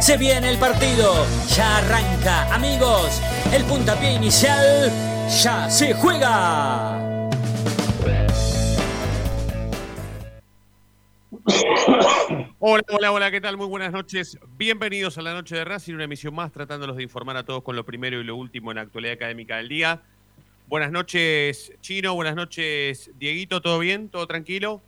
Se viene el partido, ya arranca, amigos. El puntapié inicial ya se juega. Hola, hola, hola, ¿qué tal? Muy buenas noches. Bienvenidos a la noche de Racing, una emisión más tratándolos de informar a todos con lo primero y lo último en la actualidad académica del día. Buenas noches, Chino, buenas noches, Dieguito, ¿todo bien? ¿Todo tranquilo?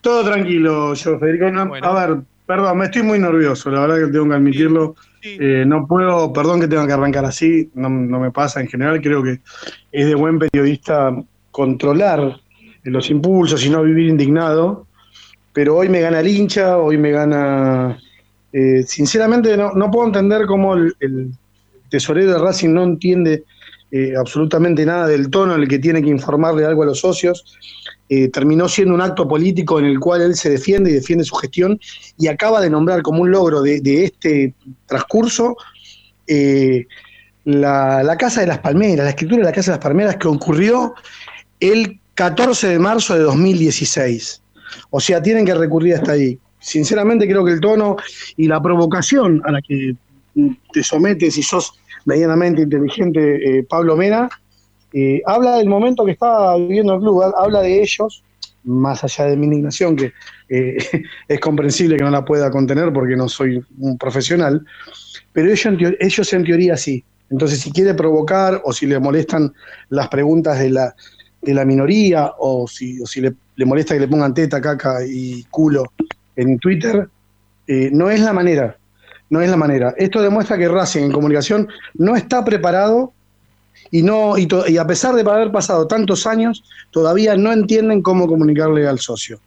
Todo tranquilo, yo, Federico. A ver, perdón, me estoy muy nervioso, la verdad que tengo que admitirlo. Eh, no puedo, perdón que tenga que arrancar así, no, no me pasa en general, creo que es de buen periodista controlar los impulsos y no vivir indignado pero hoy me gana el hincha, hoy me gana... Eh, sinceramente no, puedo entender cómo el, tesorero de Racing no entiende eh, absolutamente nada del tono en el que tiene que informarle algo a los socios. Eh, terminó siendo un acto político en el cual él se defiende y defiende su gestión y acaba de nombrar como un logro de, este transcurso la, la, Casa de las Palmeras, la escritura de la Casa de las Palmeras que ocurrió el 14 de marzo de 2016. O sea, tienen que recurrir hasta ahí. Sinceramente creo que el tono y la provocación a la que te sometes si sos medianamente inteligente, eh, Pablo Mena, habla del momento que está viviendo el club, habla de ellos, más allá de mi indignación, que eh, es comprensible que no la pueda contener porque no soy un profesional, pero ellos en, ellos en teoría sí. Entonces, si quiere provocar o si le molestan las preguntas de la, de la minoría o si, o si le le molesta que le pongan teta, caca y culo en Twitter, eh, no es la manera. No es la manera. Esto demuestra que Racing en comunicación no está preparado y, no, y, a pesar de haber pasado tantos años, todavía no entienden cómo comunicarle al socio.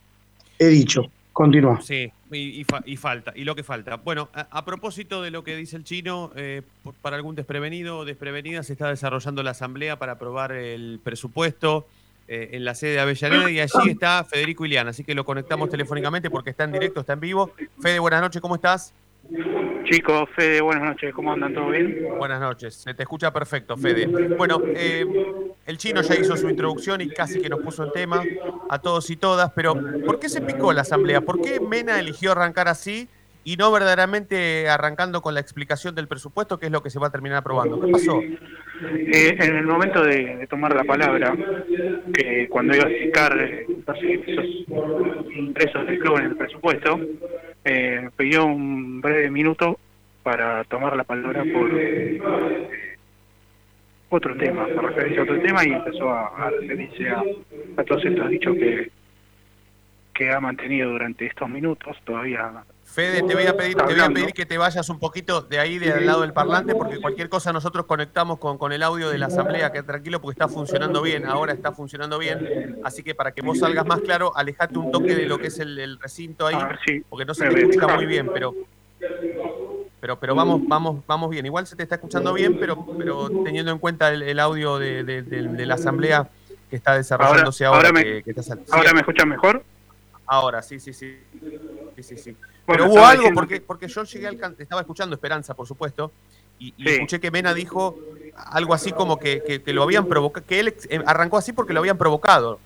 He dicho. Continúa. Sí, y, falta, y lo que falta. Bueno, a, propósito de lo que dice el chino, eh, para algún desprevenido o desprevenida, se está desarrollando la asamblea para aprobar el presupuesto eh, en la sede de Avellaneda y allí está Federico Ilián, así que lo conectamos telefónicamente porque está en directo, está en vivo. Fede, buenas noches, ¿cómo estás? Chicos, Fede, buenas noches, ¿cómo andan? ¿Todo bien? Buenas noches, se te escucha perfecto, Fede. Bueno, eh, el chino ya hizo su introducción y casi que nos puso en tema a todos y todas, pero ¿por qué se picó la asamblea? ¿Por qué Mena eligió arrancar así y no verdaderamente arrancando con la explicación del presupuesto, que es lo que se va a terminar aprobando. ¿Qué pasó? Eh, en el momento de, tomar la palabra, que cuando iba a explicar eh, esos ingresos del club en el presupuesto, eh, pidió un breve minuto para tomar la palabra por otro tema, por referencia a otro tema, y empezó a, referirse a, a todos estos dichos que, que ha mantenido durante estos minutos, todavía Fede, te voy a pedir, te voy a pedir que te vayas un poquito de ahí, del lado del parlante, porque cualquier cosa nosotros conectamos con, con el audio de la asamblea, que tranquilo, porque está funcionando bien, ahora está funcionando bien. Así que para que vos salgas más claro, alejate un toque de lo que es el, recinto ahí, porque no se te escucha muy bien, pero pero pero vamos vamos vamos bien. Igual se te está escuchando bien, pero pero teniendo en cuenta el, audio de, la asamblea que está desarrollándose ahora. Ahora, me, ¿ahora me escuchan mejor? Ahora, sí, sí, sí. Sí, sí, sí. Pero hubo algo, porque, porque yo llegué al estaba escuchando Esperanza, por supuesto, y, escuché que Mena dijo algo así como que, que, lo habían provocado, que él eh, arrancó así porque lo habían provocado.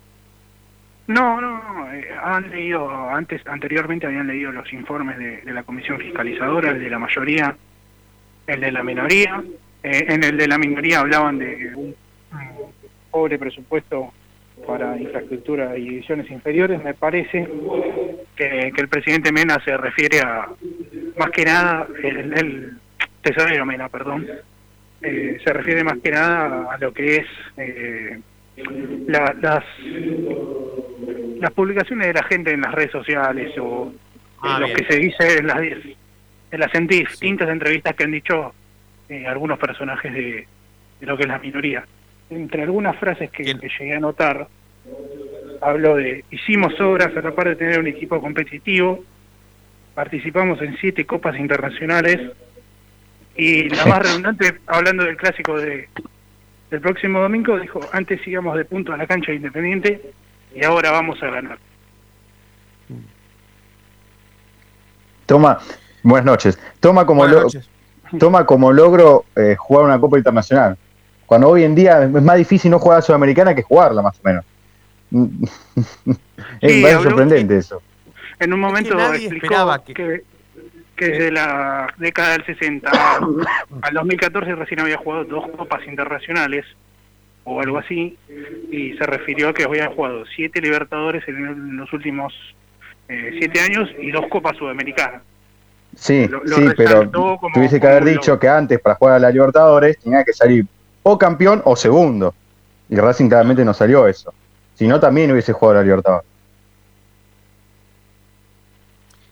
No, no, no. Eh, han leído, antes, anteriormente habían leído los informes de, la comisión fiscalizadora, el de la mayoría, el de la minoría. Eh, en el de la minoría hablaban de un pobre presupuesto para infraestructura y divisiones inferiores, me parece que, el presidente Mena se refiere a, más que nada, el, tesorero Mena, perdón, eh, se refiere más que nada a lo que es eh, las, las publicaciones de la gente en las redes sociales o ah, lo que se dice en las, en las distintas entrevistas que han dicho eh, algunos personajes de, de lo que es la minoría entre algunas frases que, llegué a notar, hablo de hicimos obras a la par de tener un equipo competitivo, participamos en siete copas internacionales y la más redundante, hablando del clásico de, el próximo domingo dijo, antes íbamos de punto a la cancha de Independiente y ahora vamos a ganar. Toma, buenas noches. Toma como, Buenas noches. toma como logro eh, jugar una Copa Internacional. Cuando hoy en día es más difícil no jugar a Sudamericana que jugarla, más o menos. es Sí, habló- sorprendente eso. En un momento nadie explicó esperaba que- que... que desde la década del 60 al 2014 recién había jugado dos copas internacionales o algo así, y se refirió a que había jugado siete Libertadores en los últimos eh, siete años y dos copas sudamericanas. Sí, Lo- lo sí, pero como- tuviese que haber dicho que antes para jugar a la Libertadores tenía que salir o campeón o segundo. Y Racing claramente no salió eso. Si no, también hubiese jugado la Libertadores.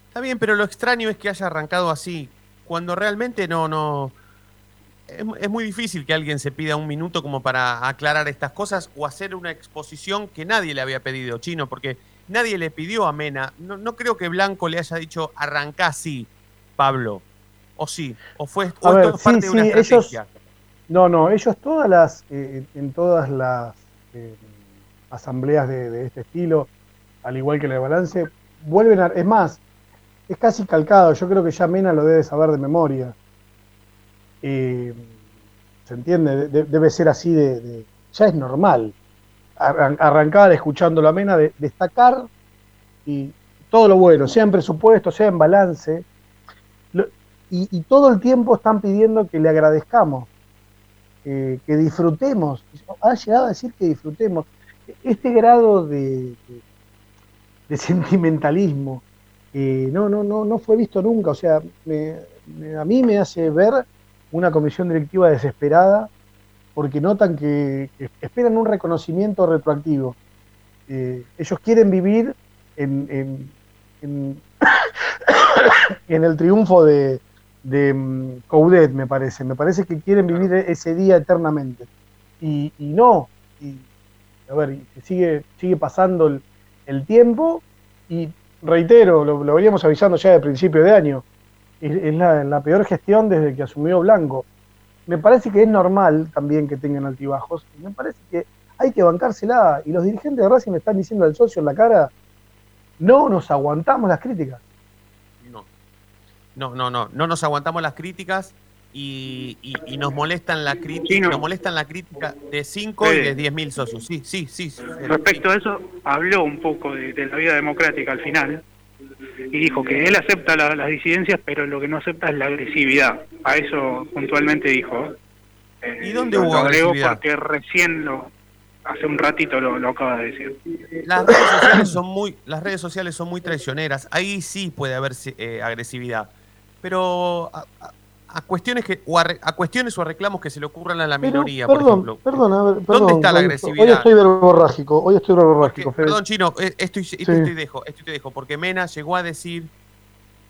Está bien, pero lo extraño es que haya arrancado así, cuando realmente no, no. Es, es muy difícil que alguien se pida un minuto como para aclarar estas cosas o hacer una exposición que nadie le había pedido, Chino, porque nadie le pidió a Mena. No, no creo que Blanco le haya dicho arrancá así, Pablo. O sí, o fue o A ver, esto es sí, parte de una ellos- estrategia. No, no, ellos todas las, eh, en todas las eh, asambleas de, este estilo, al igual que la de balance, vuelven a, es más, es casi calcado, yo creo que ya Mena lo debe saber de memoria. Eh, ¿Se entiende? De- debe ser así de, de- ya es normal. Arran- arrancar escuchando a Mena, de, destacar y todo lo bueno, sea en presupuesto, sea en balance, y, y todo el tiempo están pidiendo que le agradezcamos eh, que disfrutemos. Ha llegado a decir que disfrutemos. Este grado de, de- sentimentalismo no, no, no, no fue visto nunca. O sea, a mí me hace ver una comisión directiva desesperada porque notan que, esperan un reconocimiento retroactivo. Eh, ellos quieren vivir en- en- en el triunfo de, de mm, Coudet, me parece. Me parece que quieren vivir ese día eternamente. Y, y no. Y, a ver, y sigue, sigue pasando el, el tiempo y reitero, lo, lo veníamos avisando ya de principio de año, es, es la, la peor gestión desde que asumió Blanco. Me parece que es normal también que tengan altibajos. y Me parece que hay que bancársela. Y los dirigentes de Racing le están diciendo al socio en la cara, no nos aguantamos las críticas. No. No, no, no. No nos aguantamos las críticas y, y- y nos molestan la crítica. Nos molestan la crítica de 5 y de 10 mil socios. Sí, sí, sí. sí. Respecto a eso, habló un poco de, de la vida democrática al final y dijo que él acepta la- las disidencias, pero lo que no acepta es la agresividad. A eso puntualmente dijo. Eh, ¿Y dónde lo- hubo agresividad? Porque recién lo, hace un ratito lo, lo acaba de decir. Las redes sociales son muy, las redes sociales son muy traicioneras. Ahí sí puede haber eh, agresividad. Pero a, a- a cuestiones que, o a, a cuestiones o a reclamos que se le ocurran a la Pero, minoría, por ejemplo. perdón, a ver, perdón. está la agresividad? Hoy estoy verborrágico, hoy estoy verborrágico, perdón, Chino, eh, esto, esto te dejo, esto te dejo, porque Mena llegó a decir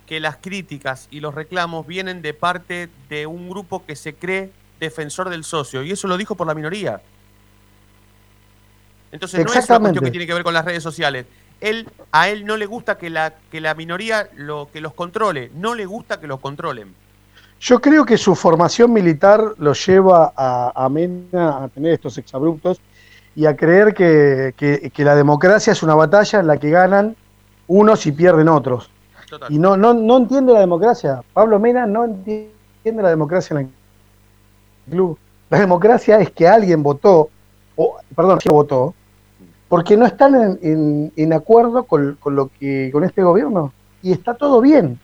que las críticas y los reclamos vienen de parte de un grupo que se cree defensor del socio, y eso lo dijo por la minoría. Entonces no es una cuestión que tiene que ver con las redes sociales. Él, a él no le gusta que la, que la minoría lo, que los controle, no le gusta que los controlen. Yo creo que su formación militar lo lleva a, a Mena a tener estos exabruptos y a creer que, que- que la democracia es una batalla en la que ganan unos y pierden otros. Total. Y no, no, no entiende la democracia. Pablo Mena no entiende la democracia en el club. La democracia es que alguien votó, o, perdón, que votó, porque no están en, en- en acuerdo con, con lo que, con este gobierno. Y está todo bien.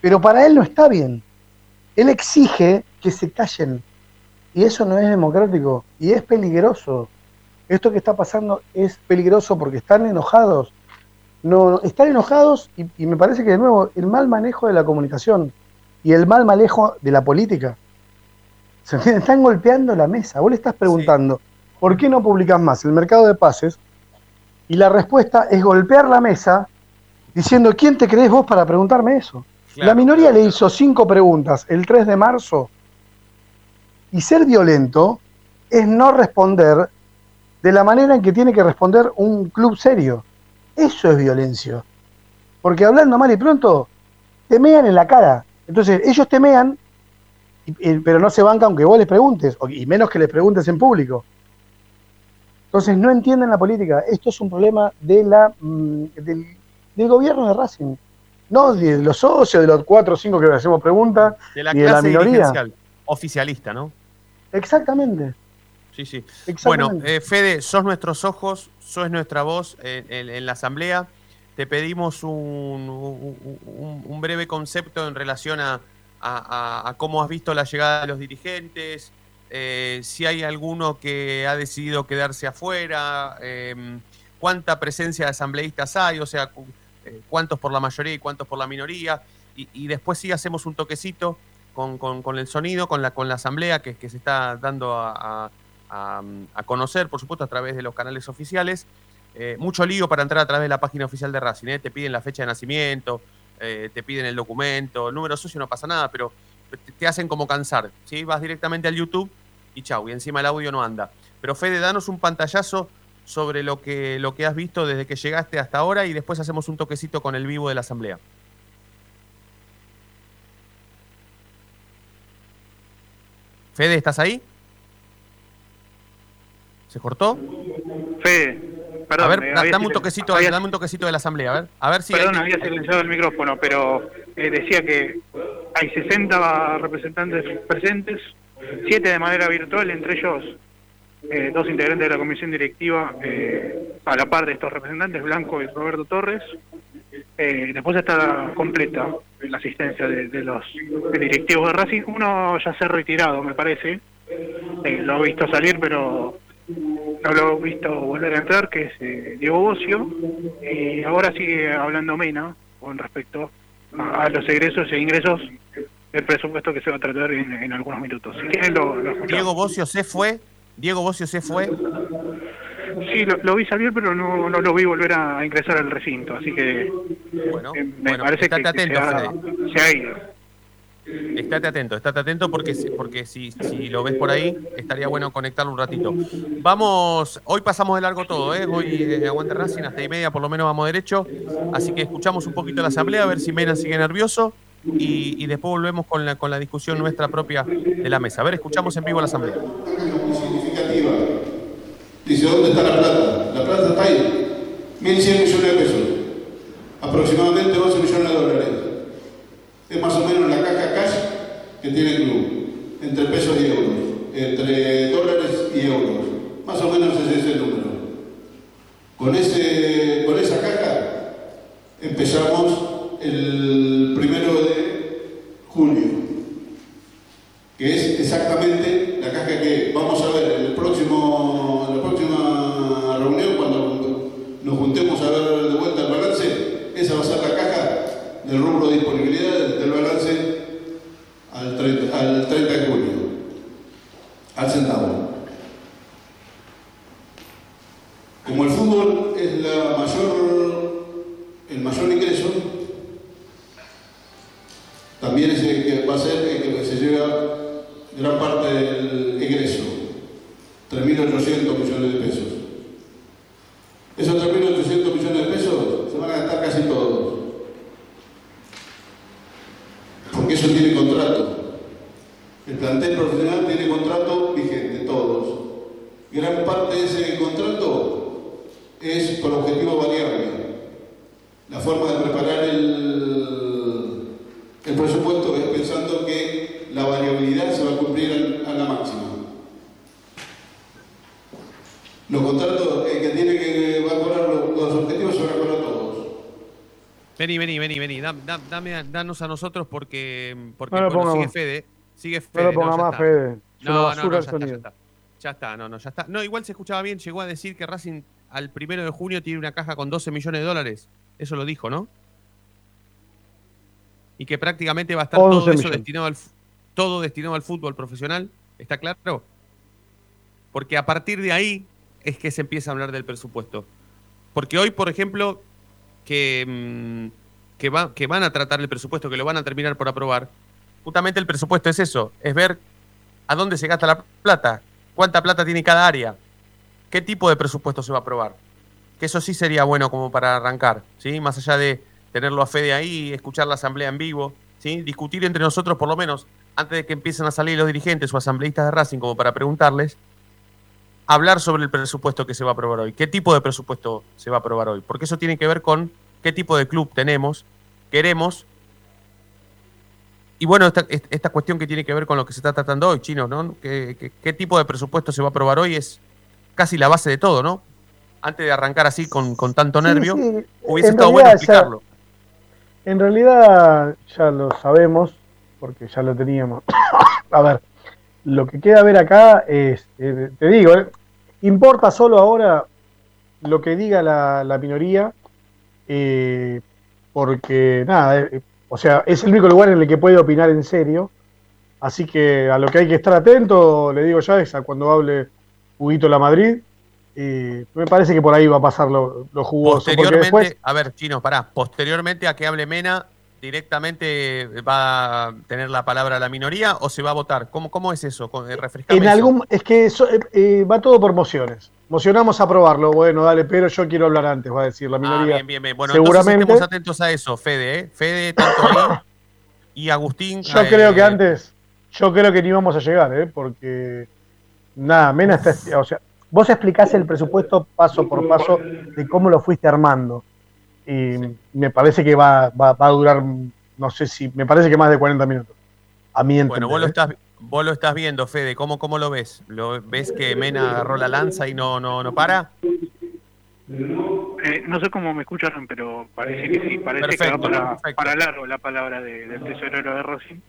Pero para él no está bien. Él exige que se callen. Y eso no es democrático. Y es peligroso. Esto que está pasando es peligroso porque están enojados. No, están enojados y, y me parece que de nuevo el mal manejo de la comunicación y el mal manejo de la política. ¿Se? Están golpeando la mesa. Vos le estás preguntando, ¿por qué no publicas más el mercado de pases? Y la respuesta es golpear la mesa diciendo, ¿quién te crees vos para preguntarme eso? Claro, la minoría claro, le hizo cinco preguntas el 3 de marzo y ser violento es no responder de la manera en que tiene que responder un club serio. Eso es violencia. Porque hablando mal y pronto, te mean en la cara. Entonces, ellos te mean pero no se banca aunque vos les preguntes, y menos que les preguntes en público. Entonces no entienden la política. Esto es un problema de la, mm, del, gobierno de Racing. No de los socios, de los cuatro o cinco que le hacemos preguntas, de la clase minoría. Oficialista, ¿no? Exactamente. Sí, sí. Bueno, eh, Fede, sos nuestros ojos, sos nuestra voz en, la asamblea. Te pedimos un, breve concepto en relación a, cómo has visto la llegada de los dirigentes, eh, si hay alguno que ha decidido quedarse afuera, em, cuánta presencia de asambleístas hay, o sea, eh, cuántos por la mayoría y cuántos por la minoría. Y, después sí hacemos un toquecito con, el sonido, con la, con la asamblea que, se está dando a, conocer, por supuesto, a través de los canales oficiales. Eh, mucho lío para entrar a través de la página oficial de Racing. Te piden la fecha de nacimiento, te piden el documento, el número socio no pasa nada, pero te, hacen como cansar. ¿sí? Vas directamente al YouTube y chau, y encima el audio no anda. Pero Fede, danos un pantallazo sobre lo que, lo que has visto desde que llegaste hasta ahora y después hacemos un toquecito con el vivo de la asamblea. Fede, ¿estás ahí? ¿Se cortó? Fede, perdón. A ver, dame un, toquecito, dame un toquecito de la asamblea, a ver, a ver si... Perdón, había silenciado el micrófono, pero eh, decía que hay 60 representantes presentes, siete de manera virtual, entre ellos eh, dos integrantes de la comisión directiva eh, a la par de estos representantes, Blanco y Roberto Torres. Eh, después está completa la asistencia de, los directivos de Racing. Uno ya se ha retirado, me parece. lo he visto salir, pero no lo he visto volver a entrar, que es Diego Bocio. Y ahora sigue hablando Mena con respecto a los egresos e ingresos el presupuesto que se va a tratar en, algunos minutos. Diego Bocio se fue. Diego Bocio se fue. Sí, lo, vi salir, pero no, no, lo vi volver a, ingresar al recinto, así que bueno, eh, me parece que, atento, se, ha, ido. Estate atento, estate atento porque, porque si, si lo ves por ahí, estaría bueno conectarlo un ratito. Vamos, hoy pasamos de largo todo, ¿eh? hoy de Aguante Racing hasta y media por lo menos vamos derecho, así que escuchamos un poquito la asamblea, a ver si Mena sigue nervioso y, después volvemos con la, con la discusión nuestra propia de la mesa. A ver, escuchamos en vivo la asamblea. Significativa. Dice, ¿dónde está la plata? La plata está ahí. 1.100 millones de pesos. Aproximadamente 11 millones de dólares. Es más o menos la caja cash que tiene el club. Entre pesos y euros. Entre dólares y euros. Más o menos ese es el número. Con, ese, con esa caja empezamos el primero de junio, que es exactamente la caja que vamos a ver en, el próximo, la próxima reunión, cuando nos juntemos a ver de vuelta el balance, esa va a ser la caja del rubro de disponibilidad del balance al 30, al 30 de junio, al centavo. Como el fútbol es la mayor, el mayor ingreso, también es el que va a ser el que se lleva gran parte del egreso, 3.800 millones de pesos. Esos 3.800 millones de pesos se van a gastar casi todos, porque eso tiene contrato. El plantel profesional tiene contrato vigente, todos. Gran parte de ese contrato es por objetivo variable. La forma de preparar el el presupuesto es pensando que la variabilidad se va a cumplir a la máxima. Los contratos, el que tiene que evaluar los, los objetivos se van a cobrar todos. Vení, vení. Dame, danos a nosotros porque, porque sigue Fede. Sigue Fede. No lo ponga más, Fede. No, no, no, ya está, ya está. Ya está, no, no, ya está. No, igual se escuchaba bien. Llegó a decir que Racing al primero de junio tiene una caja con 12 millones de dólares. Eso lo dijo, ¿no? y que prácticamente va a estar todo eso destinado al, todo destinado al fútbol profesional. ¿Está claro? Porque a partir de ahí es que se empieza a hablar del presupuesto. Porque hoy, por ejemplo, que, mm, que, va, que van a tratar el presupuesto, que lo van a terminar por aprobar, justamente el presupuesto es eso, es ver a dónde se gasta la plata, cuánta plata tiene cada área, qué tipo de presupuesto se va a aprobar. Que eso sí sería bueno como para arrancar, ¿sí? Más allá de tenerlo a Fede ahí, escuchar la asamblea en vivo, ¿sí? discutir entre nosotros por lo menos antes de que empiecen a salir los dirigentes o asambleístas de Racing como para preguntarles, hablar sobre el presupuesto que se va a aprobar hoy. ¿Qué tipo de presupuesto se va a aprobar hoy? Porque eso tiene que ver con qué tipo de club tenemos, queremos. Y bueno, esta, esta cuestión que tiene que ver con lo que se está tratando hoy, Chino, ¿no? ¿Qué, qué, tipo de presupuesto se va a aprobar hoy? Es casi la base de todo, ¿no? Antes de arrancar así con, con tanto nervio, hubiese estado bueno explicarlo. en realidad ya lo sabemos, porque ya lo teníamos. a ver, lo que queda ver acá es, eh, te digo, eh, importa solo ahora lo que diga la, minoría, eh, porque nada, o sea, es el único lugar en el que puede opinar en serio. Así que a lo que hay que estar atento, le digo ya, es a cuando hable Huguito La Madrid. me parece que por ahí va a pasar lo, lo jugoso. Posteriormente, a ver, Chino, pará, posteriormente a que hable Mena, directamente va a tener la palabra la minoría o se va a votar? ¿Cómo, cómo es eso? Eh, en algún es que eh, eh, va todo por mociones. Mocionamos a aprobarlo. Bueno, dale, pero yo quiero hablar antes, va a decir la ah, minoría. bien, bien, bien. Bueno, seguramente estemos atentos a eso, Fede, ¿eh? Fede, tanto y Agustín. Yo creo que antes, yo creo que ni vamos a llegar, ¿eh? Porque nada, Mena está, o sea, vos explicás el presupuesto paso por paso de cómo lo fuiste armando y me parece que va, va, a durar, no sé si, me parece que más de 40 minutos. A mí Bueno, vos lo, estás, vos lo estás viendo, Fede, ¿cómo, cómo lo ves? ¿Lo ves que Mena agarró la lanza y no, no, no para? Eh, no sé cómo me escucharon, pero parece que sí, parece que va para, largo la palabra del tesorero de Rossi.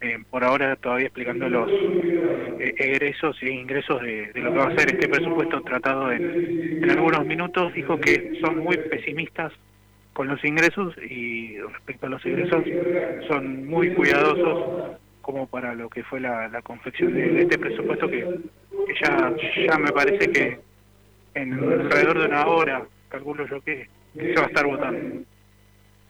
Eh, por ahora todavía explicando los eh, egresos e ingresos de, lo que va a ser este presupuesto tratado en, en algunos minutos. Dijo que son muy pesimistas con los ingresos y respecto a los ingresos son muy cuidadosos como para lo que fue la, confección de, este presupuesto que, ya, ya me parece que en alrededor de una hora, calculo yo que, se va a estar votando.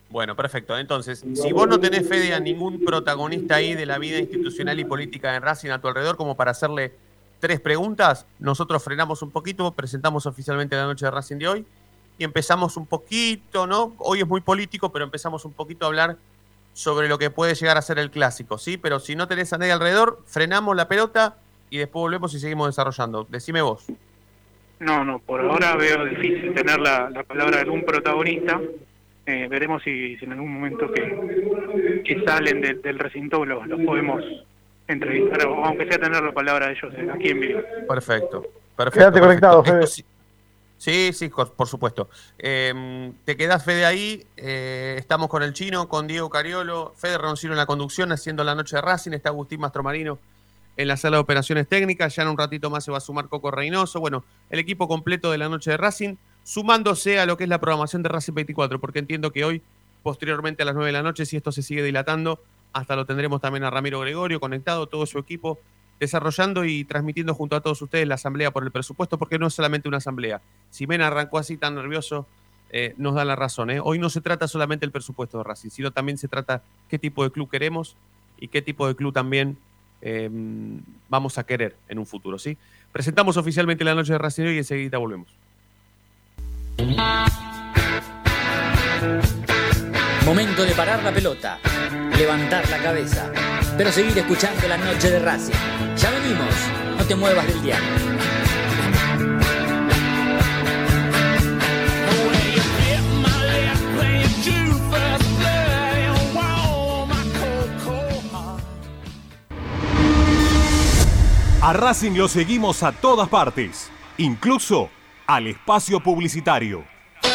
Bueno, perfecto. Entonces, si vos no tenés fe de a ningún protagonista ahí de la vida institucional y política en Racing a tu alrededor como para hacerle tres preguntas, nosotros frenamos un poquito, presentamos oficialmente la noche de Racing de hoy y empezamos un poquito, ¿no? Hoy es muy político, pero empezamos un poquito a hablar sobre lo que puede llegar a ser el clásico, ¿sí? Pero si no tenés a nadie alrededor, frenamos la pelota y después volvemos y seguimos desarrollando. Decime vos. No, no, por ahora veo difícil tener la, palabra de algún protagonista. Eh, veremos si, en algún momento que, que salen del recinto los, los podemos entrevistar, aunque sea tener la palabra de ellos aquí en vivo. Perfecto. perfecto Quédate conectado, Fede. Sí, sí, por supuesto. Em, te quedás, Fede, ahí. Eh, estamos con el chino, con Diego Cariolo, Fede Roncino en la conducción, haciendo la noche de Racing. Está Agustín Mastromarino en la sala de operaciones técnicas. Ya en un ratito más se va a sumar Coco Reynoso. Bueno, el equipo completo de la noche de Racing, sumándose a lo que es la programación de Racing 24, porque entiendo que hoy, posteriormente a las 9 de la noche, si esto se sigue dilatando, hasta lo tendremos también a Ramiro Gregorio conectado, todo su equipo desarrollando y transmitiendo junto a todos ustedes la asamblea por el presupuesto, porque no es solamente una asamblea. Si Mena arrancó así tan nervioso, eh, nos da la razón. ¿eh? Hoy no se trata solamente del presupuesto de Racing, sino también se trata qué tipo de club queremos y qué tipo de club también em, vamos a querer en un futuro. ¿sí? Presentamos oficialmente la noche de Racing y enseguida volvemos. Momento de parar la pelota, levantar la cabeza pero seguir escuchando la noche de Racing. Ya venimos, no te muevas del diario. A Racing lo seguimos a todas partes, incluso al espacio publicitario.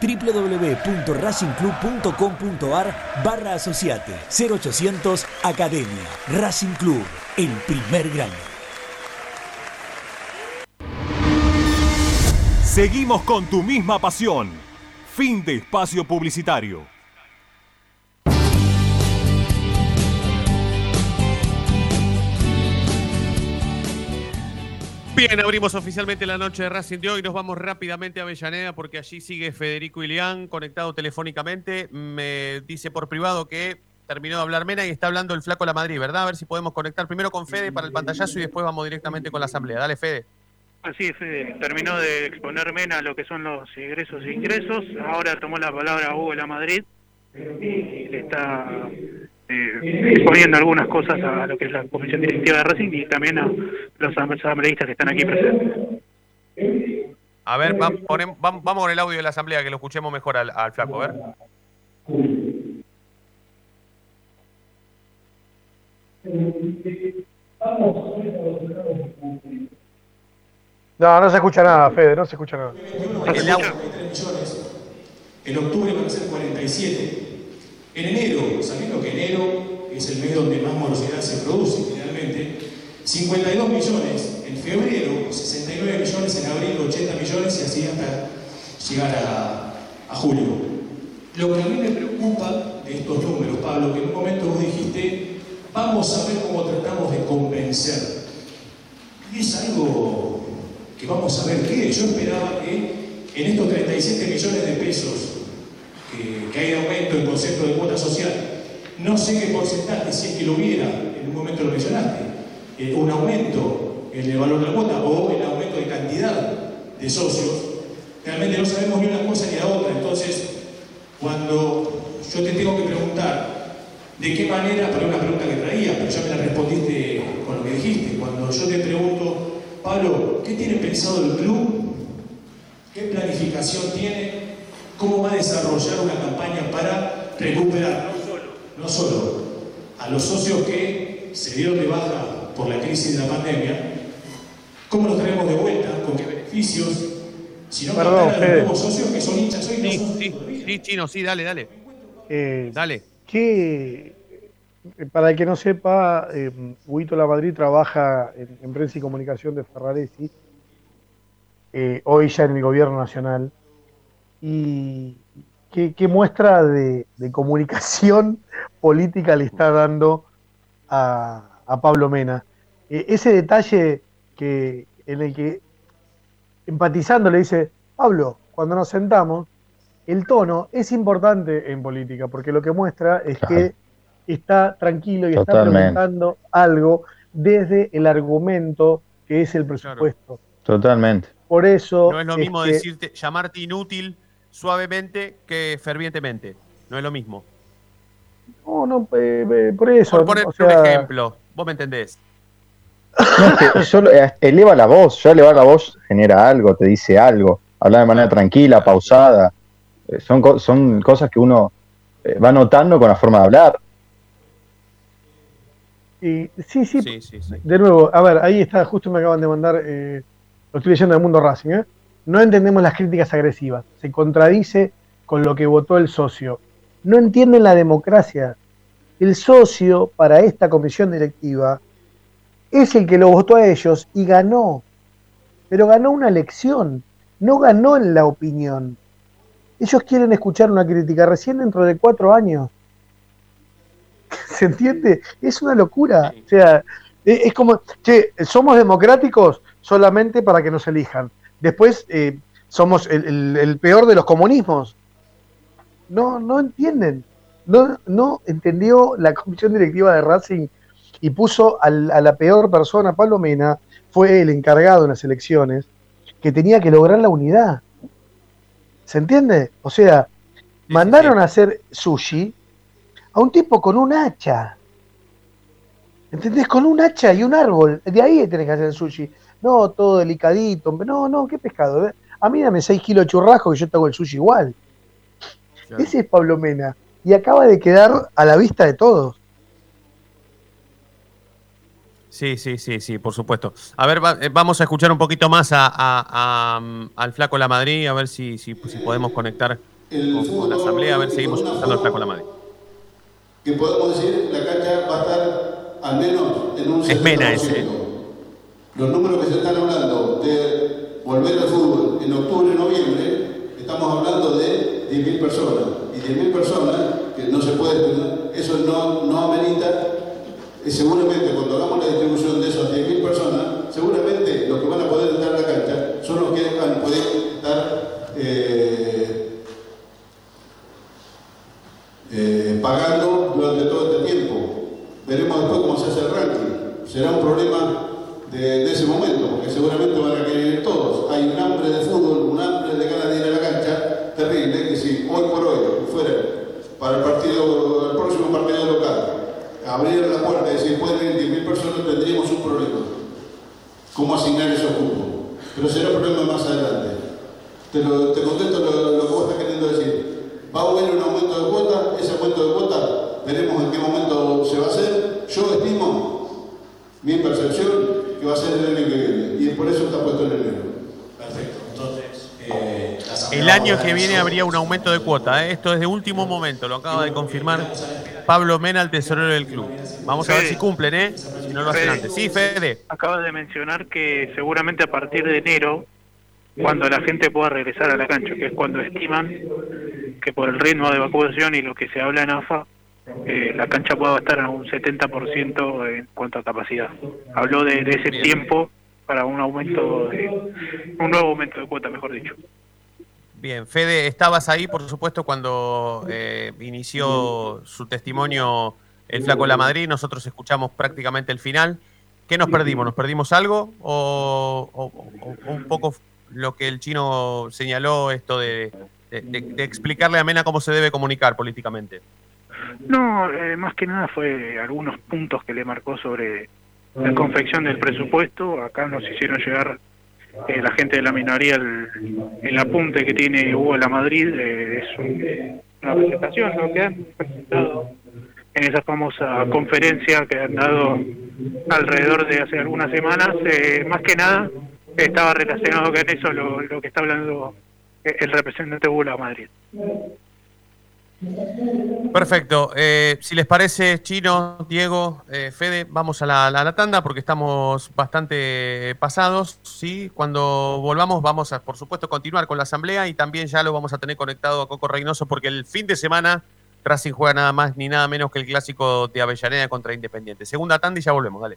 www.racingclub.com.ar barra asociate 0800 Academia Racing Club, el primer grande. Seguimos con tu misma pasión. Fin de espacio publicitario. Bien, abrimos oficialmente la noche de Racing de hoy. Nos vamos rápidamente a Avellaneda porque allí sigue Federico Ilián conectado telefónicamente. Me dice por privado que terminó de hablar Mena y está hablando el flaco La Madrid, ¿verdad? A ver si podemos conectar primero con Fede para el pantallazo y después vamos directamente con la asamblea. Dale, Fede. Así es, Fede. Terminó de exponer Mena lo que son los egresos e ingresos. Ahora tomó la palabra Hugo La Madrid le está eh, exponiendo algunas cosas a lo que es la comisión directiva de Racing y también a los asambleístas que están aquí presentes. A ver, va- ponem- vam- vamos con el audio de la asamblea que lo escuchemos mejor al, al flaco, a ver. No, no se escucha nada, Fede, no se escucha nada. En octubre van a ser 47. En enero, sabiendo que enero es el mes donde más morosidad se produce generalmente, 52 millones en febrero, 69 millones en abril, 80 millones y así hasta llegar a, a julio. Lo que a mí me preocupa de estos números, Pablo, que en un momento vos dijiste, vamos a ver cómo tratamos de convencer. Y es algo que vamos a ver qué. Yo esperaba que en estos 37 millones de pesos que, hay aumento en concepto de cuota social, no sé qué porcentaje, si es que lo hubiera, en un momento lo mencionaste, eh, un aumento en el valor de la cuota o el aumento de cantidad de socios, realmente no sabemos ni una cosa ni la otra. Entonces, cuando yo te tengo que preguntar de qué manera, pero una pregunta que traía, pero ya me la respondiste con lo que dijiste, cuando yo te pregunto, Pablo, ¿qué tiene pensado el club planificación tiene? ¿Cómo va a desarrollar una campaña para recuperar no solo, a los socios que se dieron de baja por la crisis de la pandemia, cómo los traemos de vuelta, con qué beneficios, sino Perdón, a los nuevos socios que son hinchas hoy y no Sí, son sí, sí, Chino, sí, dale, dale. Eh, Dale. que, eh, para el que no sepa, eh, Huito La Madrid trabaja en, en prensa y comunicación de Ferraresi, eh, hoy ya en el gobierno nacional, y qué, qué muestra de, de comunicación política le está dando a, a Pablo Mena. Eh, ese detalle que, en el que, empatizando, le dice, Pablo, cuando nos sentamos, el tono es importante en política, porque lo que muestra es que está tranquilo y está preguntando algo desde el argumento que es el presupuesto. Totalmente. Por eso No es lo es mismo que- decirte, llamarte inútil suavemente que fervientemente. No es lo mismo. No, no, eh, eh, por eso. Por poner o un ejemplo, vos me entendés. No, es que solo eh, eleva la voz, ya elevar la voz genera algo, te dice algo, habla de manera tranquila, pausada. Eh, Son, co- son cosas que uno eh, va notando con la forma de hablar. y- sí, sí, Sí, sí, sí. De nuevo, a ver, ahí está, justo me acaban de mandar, eh, lo estoy leyendo del Mundo Racing, ¿eh? No entendemos las críticas agresivas, se contradice con lo que votó el socio. No entienden la democracia. El socio para esta comisión directiva es el que lo votó a ellos y ganó. Pero ganó una elección, no ganó en la opinión. Ellos quieren escuchar una crítica recién dentro de cuatro años. ¿Se entiende? Es una locura. O sea, e- es como, che, somos democráticos solamente para que nos elijan. Después eh, somos el, el- el peor de los comunismos. No, no entienden. No, no entendió la comisión directiva de Racing y puso al- a la peor persona, Pablo Mena, fue el encargado en las elecciones, que tenía que lograr la unidad. ¿Se entiende? O sea, mandaron a hacer sushi a un tipo con un hacha. ¿Entendés? Con un hacha y un árbol. De ahí tenés que hacer el sushi. No, todo delicadito. No, no, qué pescado. ¿eh? A mí dame 6 kilos de churrasco y yo te hago el sushi igual. Ese es Pablo Mena. Y acaba de quedar a la vista de todos. Sí, sí, sí, sí, por supuesto. A ver, va- eh, vamos a escuchar un poquito más a, a- a, mm, al Flaco La Madrid, a ver si, si, si podemos conectar con, con la asamblea, a ver, seguimos escuchando al Flaco La Madrid. que podemos decir la cancha va a estar al menos en un 70%. Es Mena ese. Los números que se están hablando de volver al fútbol en octubre, noviembre, estamos hablando de 10.000 personas. Y 10.000 personas, que no se puede, eso no, no amerita, seguramente cuando hagamos la distribución de esas 10.000 personas, seguramente los que van a poder entrar a la cancha son los que van a poder estar eh, eh, pagando durante todo este tiempo. Veremos después cómo se hace el ranking. Será un problema de, ese momento, porque seguramente van a querer todos. Hay un hambre de fútbol, un hambre de ganas de ir a la cancha terrible, que si hoy por hoy fuera para el partido, el próximo partido local, abrir la puerta y decir pueden ir 10.000 personas, tendríamos un problema. ¿Cómo asignar esos cupos? Pero será un problema más adelante. Te, lo, te contesto lo, lo que vos estás queriendo decir. Va a haber un aumento de cuota, ese aumento de cuota veremos en qué momento se va a hacer. Yo estimo, mi percepción, que va a ser el año que viene. Y por eso está puesto en enero. Perfecto. Entonces, eh, El año que viene habría un aumento de cuota, ¿eh? esto es de último momento, lo acaba de confirmar Pablo Mena, el tesorero del club. Vamos a ver si cumplen, ¿eh? si no lo hacen Fede. antes. Sí, Fede. Acabas de mencionar que seguramente a partir de enero, cuando la gente pueda regresar a la cancha, que es cuando estiman que por el ritmo de vacunación y lo que se habla en AFA, eh, la cancha pueda estar a un 70% en cuanto a capacidad. Habló de, de ese tiempo para un aumento, de, un nuevo aumento de cuota, mejor dicho. Bien, Fede, estabas ahí, por supuesto, cuando eh, inició su testimonio el Flaco La Madrid. Nosotros escuchamos prácticamente el final. ¿Qué nos perdimos? ¿Nos perdimos algo? ¿O, o- o- o un poco lo que el chino señaló, esto de, de- de- de explicarle a Mena cómo se debe comunicar políticamente? No, eh, más que nada fue algunos puntos que le marcó sobre la confección del presupuesto. Acá nos hicieron llegar eh, la gente de la minoría, el, el apunte que tiene Hugo La Madrid eh, es un- una presentación, lo que han presentado en esa famosa conferencia que han dado alrededor de hace algunas semanas, eh, más que nada estaba relacionado con eso lo, lo que está hablando el representante Hugo La Madrid. Perfecto. Eh, si les parece, Chino, Diego, eh, Fede, vamos a la, tanda porque estamos bastante pasados. ¿sí? Cuando volvamos vamos a, por supuesto, continuar con la asamblea y también ya lo vamos a tener conectado a Coco Reynoso porque el fin de semana Racing juega nada más ni nada menos que el clásico de Avellaneda contra Independiente. Segunda tanda y ya volvemos, dale.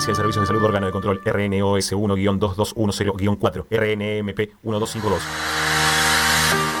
Superintendencia de de Salud Órgano de Control RNOS 1-2210-4 RNMP 1252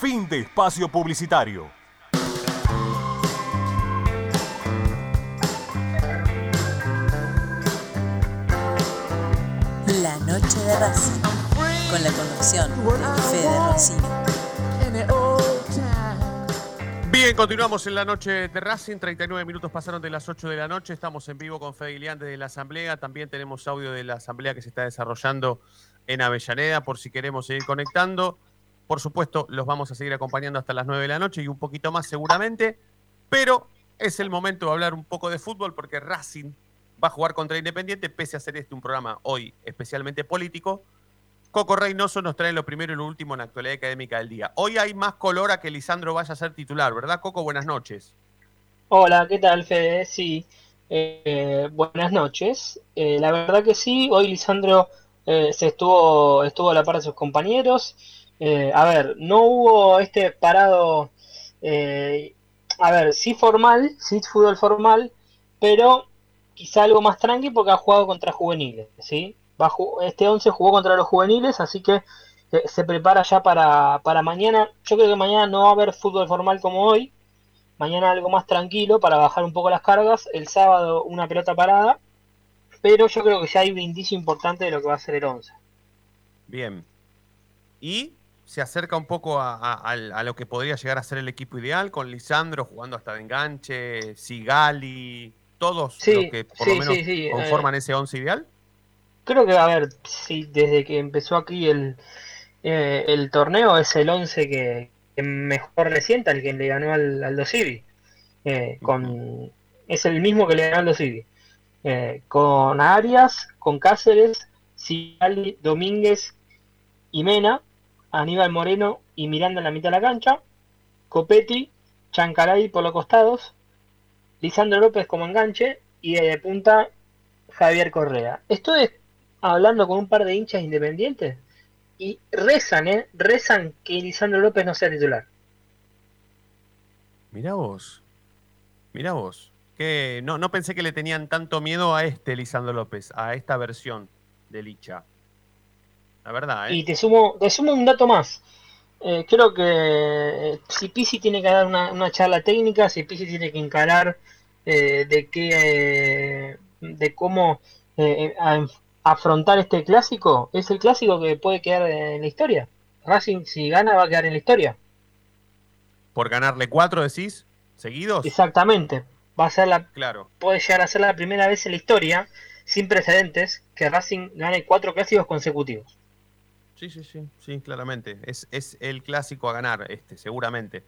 Fin de espacio publicitario. La noche de Racing, con la conducción de Fede Roncino. Bien, continuamos en la noche de Racing. 39 minutos pasaron de las 8 de la noche. Estamos en vivo con Fede Ilián desde la Asamblea. También tenemos audio de la Asamblea que se está desarrollando en Avellaneda por si queremos seguir conectando. Por supuesto, los vamos a seguir acompañando hasta las 9 de la noche y un poquito más seguramente. Pero es el momento de hablar un poco de fútbol porque Racing va a jugar contra Independiente, pese a ser este un programa hoy especialmente político. Coco Reynoso nos trae lo primero y lo último en la actualidad académica del día. Hoy hay más color a que Lisandro vaya a ser titular, ¿verdad, Coco? Buenas noches. Hola, ¿qué tal, Fede? Sí, eh, buenas noches. Eh, la verdad que sí, hoy Lisandro eh, se estuvo, estuvo a la par de sus compañeros. A ver, no hubo este parado, a ver, sí formal, sí fútbol formal, pero quizá algo más tranqui porque ha jugado contra juveniles, ¿sí? este 11 jugó contra los juveniles, así que se prepara ya para, para mañana. Yo creo que mañana no va a haber fútbol formal como hoy, mañana algo más tranquilo para bajar un poco las cargas, el sábado una pelota parada, pero yo creo que ya hay un indicio importante de lo que va a ser el 11. Bien. Y se acerca un poco a, lo que podría llegar a ser el equipo ideal, con Lisandro jugando hasta de enganche, Sigali, todos los que por lo menos conforman eh, ese 11 ideal. Creo que, a ver, sí, desde que empezó aquí el, eh, el torneo es el 11 que, mejor le sienta el que le ganó al Aldo Civi. Eh, con, es el mismo que le ganó al Aldo Civi. Eh, con Arias, con Cáceres, Sigali, Domínguez y Mena, Aníbal Moreno y Miranda en la mitad de la cancha, Copetti, Chancaray por los costados, Lisandro López como enganche y de punta Javier Correa. Estoy hablando con un par de hinchas independientes y rezan, ¿eh? Rezan que Lisandro López no sea titular. Mira vos. Mira vos. Que no, no pensé que le tenían tanto miedo a este Lisandro López, a esta versión de Licha. La verdad, ¿eh? Y te sumo, te sumo un dato más. Eh, creo que eh, si Pisi tiene que dar una, charla técnica, si Pisi tiene que encarar eh, de qué, de cómo afrontar este clásico, es el clásico que puede quedar en la historia. Racing, si gana, va a quedar en la historia. ¿Por ganarle cuatro, decís? ¿Seguidos? Exactamente. Va a ser la. Claro. Puede llegar a ser la primera vez en la historia, sin precedentes, que Racing gane cuatro clásicos consecutivos. Sí, sí, sí, sí, claramente. Es, es el clásico a ganar, este, seguramente.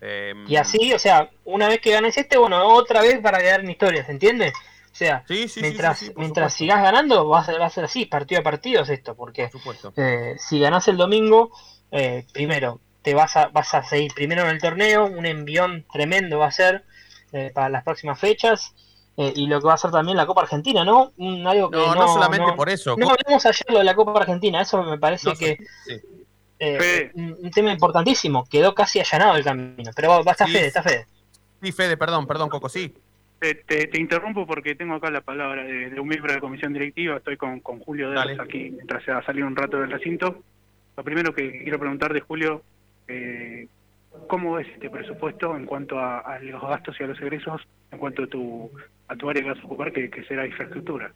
Em, y así, o sea, una vez que ganes este, bueno, otra vez para quedar en historia, ¿se entiende? O sea, mientras, mientras sigas ganando, va a, ser, va a ser así, partido a partido es esto, porque eh, si ganás el domingo, eh, primero, te vas a, vas a seguir primero en el torneo, un envión tremendo va a ser eh, para las próximas fechas. Y lo que va a ser también la Copa Argentina, ¿no? algo que no, no, solamente por eso. No hablamos ayer lo de la Copa Argentina, eso me parece que un, tema importantísimo, quedó casi allanado el camino, pero va, está Fede, está Fede. Sí, Fede, perdón, perdón, Coco, sí. Te, interrumpo porque tengo acá la palabra de, un miembro de la comisión directiva. Estoy con, con Julio Delos aquí mientras se va a salir un rato del recinto. Lo primero que quiero preguntar de Julio, eh, ¿cómo es este presupuesto en cuanto a, los gastos y a los egresos, en cuanto a tu, a tu área que vas a ocupar, que, será infraestructura?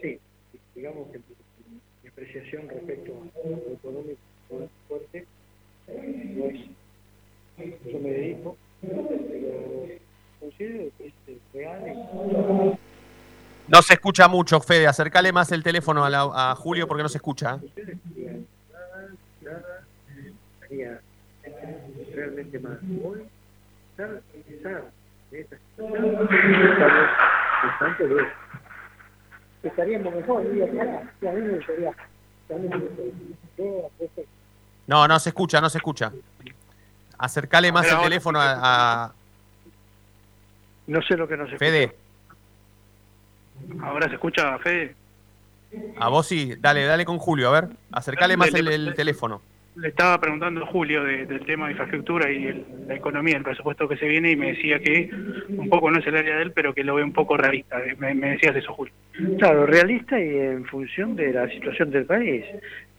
Sí, digamos que mi apreciación respecto a lo económico es fuerte. No es, yo me dedico, no se escucha mucho, Fede. Acercale más el teléfono a, Julio porque no se escucha. Realmente más. Hoy, estaríamos mejor. No, no se escucha, no se escucha. Acercale más el teléfono a, no sé lo que nos escucha. Fede. ¿Ahora se escucha, Fede? A vos sí, dale, dale con Julio, a ver, acercale más el, teléfono. Le estaba preguntando a Julio del tema de infraestructura y la economía, el presupuesto que se viene, y me decía que un poco no es el área de él, pero que lo ve un poco realista. Me, me decías eso, Julio. Claro, realista y en función de la situación del país.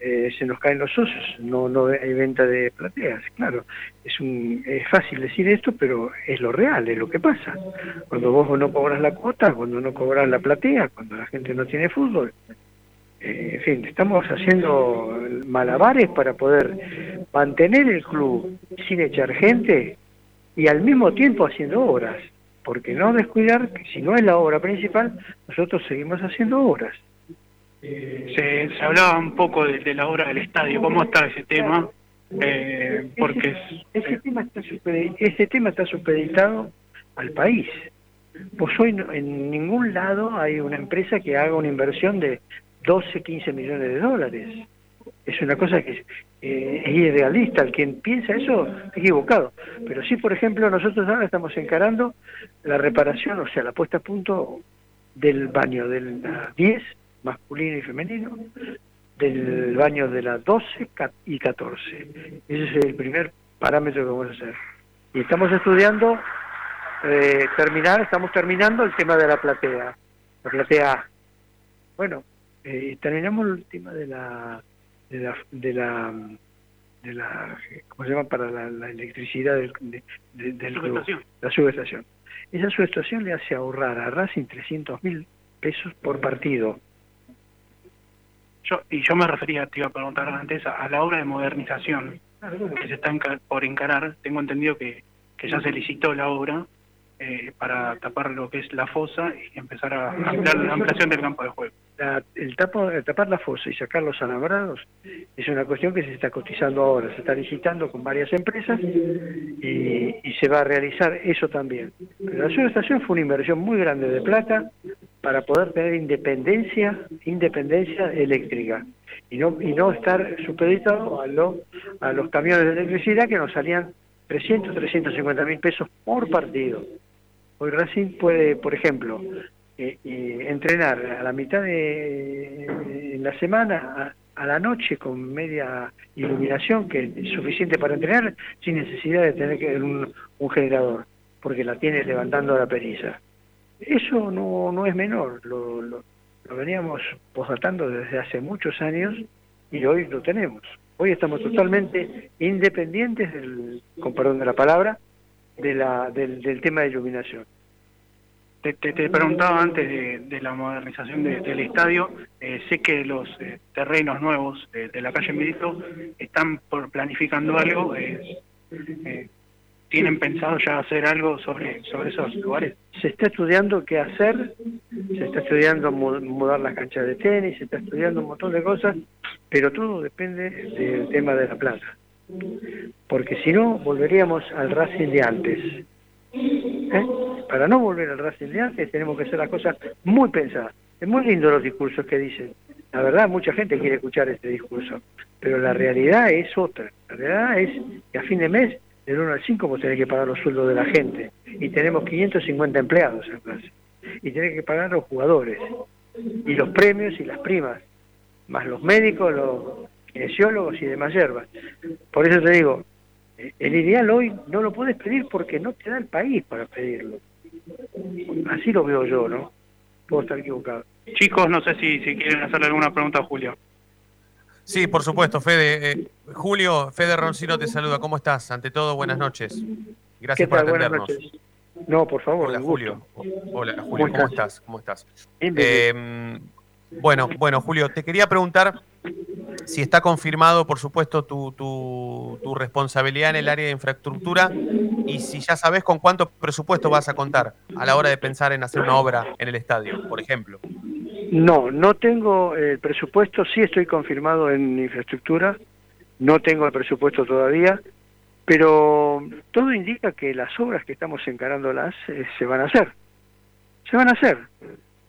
Eh, se nos caen los socios, no, no hay venta de plateas, claro. Es, un, es fácil decir esto, pero es lo real, es lo que pasa. Cuando vos no cobras la cuota, cuando no cobras la platea, cuando la gente no tiene fútbol. Eh, en fin, estamos haciendo malabares para poder mantener el club sin echar gente y al mismo tiempo haciendo obras. Porque no descuidar que si no es la obra principal, nosotros seguimos haciendo obras. Se, se hablaba un poco de, la obra del estadio, ¿cómo está ese tema? Eh, porque ese, tema está ese tema está supeditado al país. Pues hoy no- en ningún lado hay una empresa que haga una inversión de 12, 15 millones de dólares. Es una cosa que eh, es irrealista. El quien piensa eso está equivocado. Pero sí, por ejemplo, nosotros ahora estamos encarando la reparación, o sea, la puesta a punto del baño de la 10, masculino y femenino, del baño de la 12 ca- y 14. Ese es el primer parámetro que vamos a hacer. Y estamos estudiando eh, terminar, estamos terminando el tema de la platea, la platea A. Bueno, eh, terminamos el tema de la, de la, de la, de la, ¿cómo se llama? Para la, la electricidad del, de- de- del. Subestación. la subestación. Esa subestación le hace ahorrar a Racing 300 mil pesos por partido. Yo, y yo me refería, te iba a preguntar antes, a, a la obra de modernización que se está enca- por encarar. Tengo entendido que, que ya se licitó la obra eh, para tapar lo que es la fosa y empezar a ampliar la ampliación del campo de juego. La- el, tapo- el tapar la fosa y sacar los alambrados es una cuestión que se está cotizando ahora, se está licitando con varias empresas y, y se va a realizar eso también. Pero la subestación fue una inversión muy grande de plata para poder tener independencia, independencia eléctrica y no y no estar supeditado a, lo- a los camiones de electricidad que nos salían 300, 350 mil pesos por partido. Hoy Racing puede, por ejemplo, eh, eh, entrenar a la mitad de en la semana, a, a la noche con media iluminación, que es suficiente para entrenar, sin necesidad de tener que un, un generador, porque la tiene levantando la periza. Eso no, no es menor, lo, lo, lo veníamos posdatando desde hace muchos años y hoy lo tenemos. Hoy estamos totalmente independientes del, con perdón de la palabra, de la, del, del tema de iluminación. Te, te, preguntaba antes de, de la modernización de- del estadio, eh, sé que los eh, terrenos nuevos de, la calle Milito están por planificando algo, eh, eh, ¿tienen pensado ya hacer algo sobre, sobre esos lugares? se está estudiando qué hacer, se está estudiando mu- mudar las canchas de tenis, se está estudiando un montón de cosas, pero todo depende del tema de la plata. Porque si no, volveríamos al Racing de antes. ¿Eh? Para no volver al Racing de antes tenemos que hacer las cosas muy pensadas. Es muy lindo los discursos que dicen. La verdad, mucha gente quiere escuchar este discurso, pero la realidad es otra. La realidad es que a fin de mes, del 1 al 5, vos tenés que pagar los sueldos de la gente. Y tenemos 550 empleados en Racing. Y tenés que pagar los jugadores. Y los premios y las primas. Más los médicos, los kinesiólogos y demás hierbas. Por eso te digo, eh, el ideal hoy no lo puedes pedir porque no te da el país para pedirlo. Así lo veo yo, ¿no? Puedo estar equivocado. Chicos, no sé si, si quieren hacerle alguna pregunta a Julio. Sí, por supuesto, Fede. Eh, Julio, Fede Roncino te saluda. ¿Cómo estás? Ante todo, buenas noches. Gracias ¿Qué por atendernos. No, por favor, Hola, Julio. Hola, ¿Cómo Julio. ¿Cómo estás? estás? ¿Cómo estás? Eh, bueno, bueno, Julio, te quería preguntar si está confirmado, por supuesto, tu, tu, tu responsabilidad en el área de infraestructura y si ya sabes con cuánto presupuesto vas a contar a la hora de pensar en hacer una obra en el estadio, por ejemplo. No, no tengo el presupuesto, sí estoy confirmado en infraestructura, no tengo el presupuesto todavía, pero todo indica que las obras que estamos encarándolas eh, se van a hacer, se van a hacer,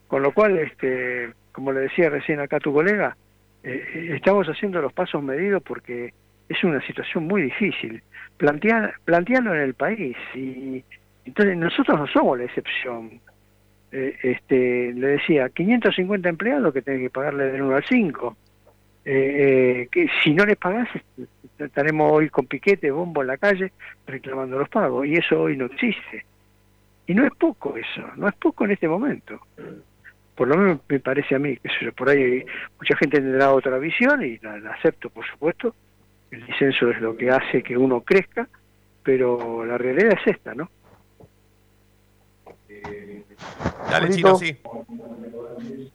con lo cual, este, como le decía recién acá tu colega, eh, estamos haciendo los pasos medidos porque es una situación muy difícil, plantear, plantearlo en el país y entonces nosotros no somos la excepción, eh, este, le decía, 550 empleados que tenés que pagarle del 1 al 5. Eh, eh, que si no les pagás, est- estaremos hoy con piquete, bombo en la calle, reclamando los pagos. Y eso hoy no existe. Y no es poco eso, no es poco en este momento. Por lo menos me parece a mí, que por ahí mucha gente tendrá otra visión y la, la acepto, por supuesto. El disenso es lo que hace que uno crezca, pero la realidad es esta, ¿no? Dale, Julito. Chino, sí.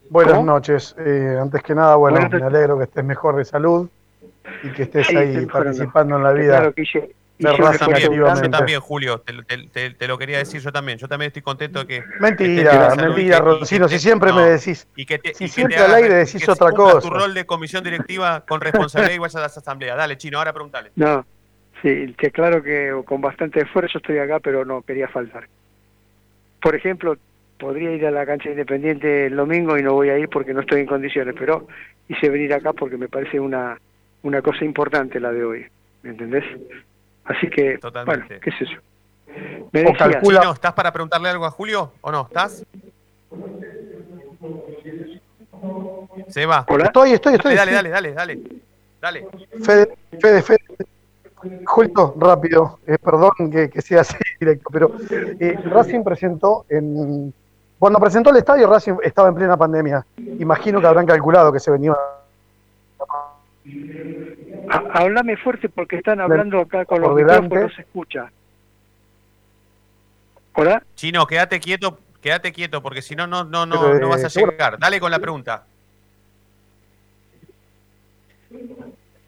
Buenas ¿Cómo? noches. Eh, antes que nada, bueno, Buenas me alegro que estés mejor de salud y que estés Sí, ahí participando en la vida Claro que Yo también, yo también, Julio, te, te- te- te lo quería decir yo también. Yo también estoy contento de que. que Mentira, mentira, que- que Roncino, si siempre me decís, y que te- si y que te siempre al aire y decís que otra cosa. tu rol de comisión directiva con responsabilidad y vayas a las asambleas. Dale, Chino, ahora preguntale. No, sí, te aclaro que con bastante esfuerzo estoy acá, pero no quería faltar. por ejemplo, podría ir a la cancha independiente el domingo y no voy a ir porque no estoy en condiciones, pero hice venir acá porque me parece una, una cosa importante la de hoy, ¿me entendés? Así que, bueno, ¿qué es eso? Me O decías- Chino, ¿estás para preguntarle algo a Julio o no? ¿Estás? Seba. Estoy, estoy, estoy. Dale, sí. dale, dale, dale. Dale. Fede, Fede, Fede. Julio, rápido, eh, perdón que, que sea así directo, pero eh, Racing presentó en. Cuando presentó el estadio, Racing estaba en plena pandemia. Imagino que habrán calculado que se venía. Háblame fuerte porque están hablando acá con los micrófonos, no se escucha. ¿Hola? Chino, quédate quieto, quédate quieto, porque si no, no, no, no, Pero, no vas a eh, llegar. Dale con la pregunta.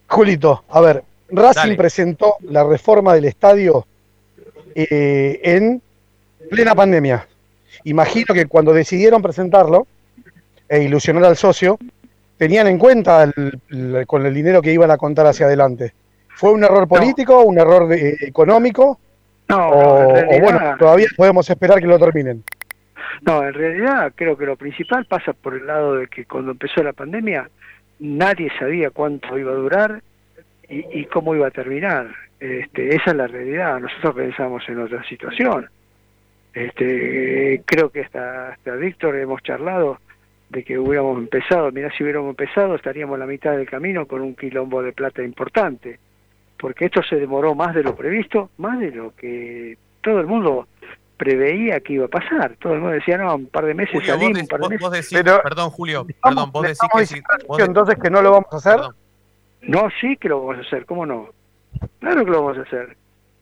Julito, a ver, Racing Dale. presentó la reforma del estadio eh, en plena pandemia. Imagino que cuando decidieron presentarlo e ilusionar al socio, tenían en cuenta el- el- con el dinero que iban a contar hacia adelante. ¿Fue un error político, un error de- económico? No, o, en o realidad- bueno, todavía podemos esperar que lo terminen. No, en realidad creo que lo principal pasa por el lado de que cuando empezó la pandemia nadie sabía cuánto iba a durar y, y cómo iba a terminar. Este, esa es la realidad. Nosotros pensamos en otra situación. Este, creo que hasta, hasta Víctor hemos charlado de que hubiéramos empezado. Mirá, si hubiéramos empezado estaríamos a la mitad del camino con un quilombo de plata importante. Porque esto se demoró más de lo previsto, más de lo que todo el mundo preveía que iba a pasar. Todo el mundo decía, no, un par de meses Julio, vos, salimos, de- un par de vos- meses. vos decís, perdón, Julio, perdón, vos decís que si, vos entonces que no lo vamos a hacer. No, sí que lo vamos a hacer, ¿cómo no? Claro que lo vamos a hacer.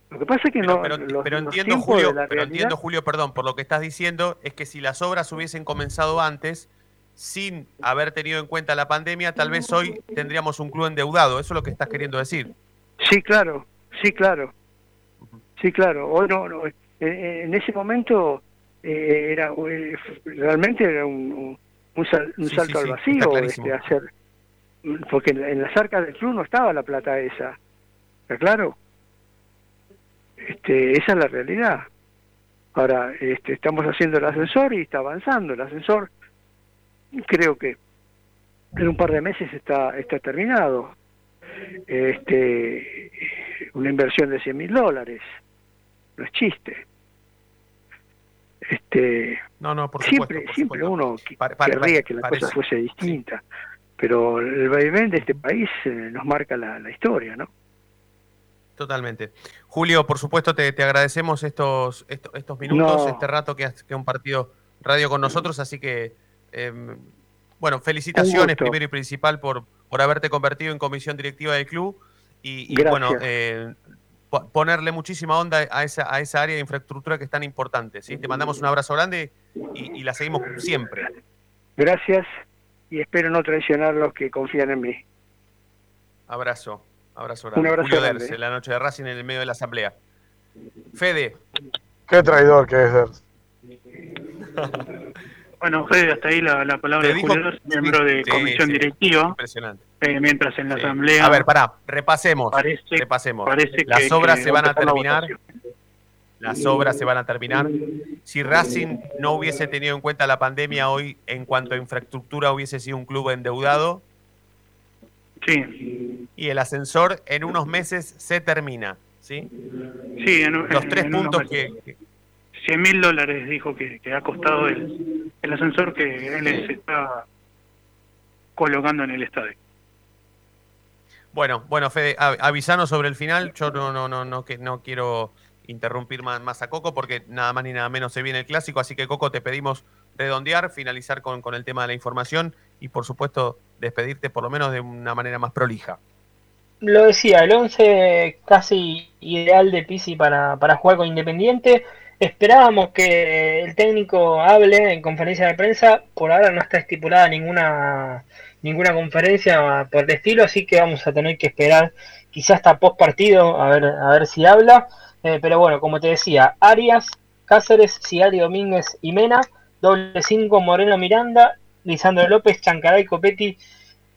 Lo que pasa es que no, pero, los, pero los entiendo, Julio, de la pero realidad- entiendo, Julio, perdón, por lo que estás diciendo, es que si las obras hubiesen comenzado antes, sin haber tenido en cuenta la pandemia, tal vez hoy tendríamos un club endeudado. Eso es lo que estás queriendo decir. Sí, claro, sí, claro. Sí, claro. Hoy no, no, en, en ese momento eh, era eh, realmente era un, un, un sal- un Sí, salto sí, al vacío este, hacer porque en, en las arcas del club no estaba la plata esa. ¿Está claro? Este, esa es la realidad. Ahora, este, estamos haciendo el ascensor y está avanzando. El ascensor creo que en un par de meses está, está terminado. Este, una inversión de 100 mil dólares. No es chiste. Este, No, no, por siempre, supuesto. por siempre supuesto. uno que- Pare- pare- querría que la parece- cosa fuese distinta. Pero el vaivén de este país eh, nos marca la, la historia, ¿no? Totalmente. Julio, por supuesto, te, te agradecemos estos, estos, estos minutos, No. este rato que has que un partido radio con nosotros, así que, em, bueno, felicitaciones primero y principal por, por haberte convertido en comisión directiva del club y, bueno, eh, po- ponerle muchísima onda a esa, a esa área de infraestructura que es tan importante. ¿sí? Te mandamos un abrazo grande y, y la seguimos siempre. Gracias y espero no traicionar a los que confían en mí. Abrazo. Abrazo Un abrazo Julio grande. Derce, la noche de Racing en el medio de la asamblea. Fede. Qué traidor que es Ders. Bueno, Fede, hasta ahí la, la palabra de dijo- Julio, miembro de Sí, comisión sí, directiva, Impresionante. eh, mientras en la Sí. asamblea... A ver, pará, repasemos. Parece- repasemos. parece Las que- obras que se van a la terminar. Las obras se van a terminar. Si Racing no hubiese tenido en cuenta la pandemia hoy, en cuanto a infraestructura, hubiese sido un club endeudado. Sí. Y el ascensor en unos meses se termina. ¿sí? Sí, en, Los en- tres en puntos que, 100 mil dólares dijo que, que ha costado el, el ascensor que él se está colocando en el estadio. Bueno, bueno, Fede, avisanos sobre el final. Yo no, no, no, no, que no quiero interrumpir más, más a Coco porque nada más ni nada menos se viene el clásico. Así que, Coco, te pedimos redondear, finalizar con, con el tema de la información y, por supuesto, despedirte por lo menos de una manera más prolija. Lo decía, el 11 casi ideal de Pisi para, para jugar con Independiente. Esperábamos que el técnico hable en conferencia de prensa. Por ahora no está estipulada ninguna ninguna conferencia por el estilo, así que vamos a tener que esperar quizás hasta post partido a ver, a ver si habla. Eh, pero bueno, como te decía, Arias, Cáceres, Ciari Domínguez y Mena, doble 5 Moreno Miranda, Lisandro López, Chancaray, Copetti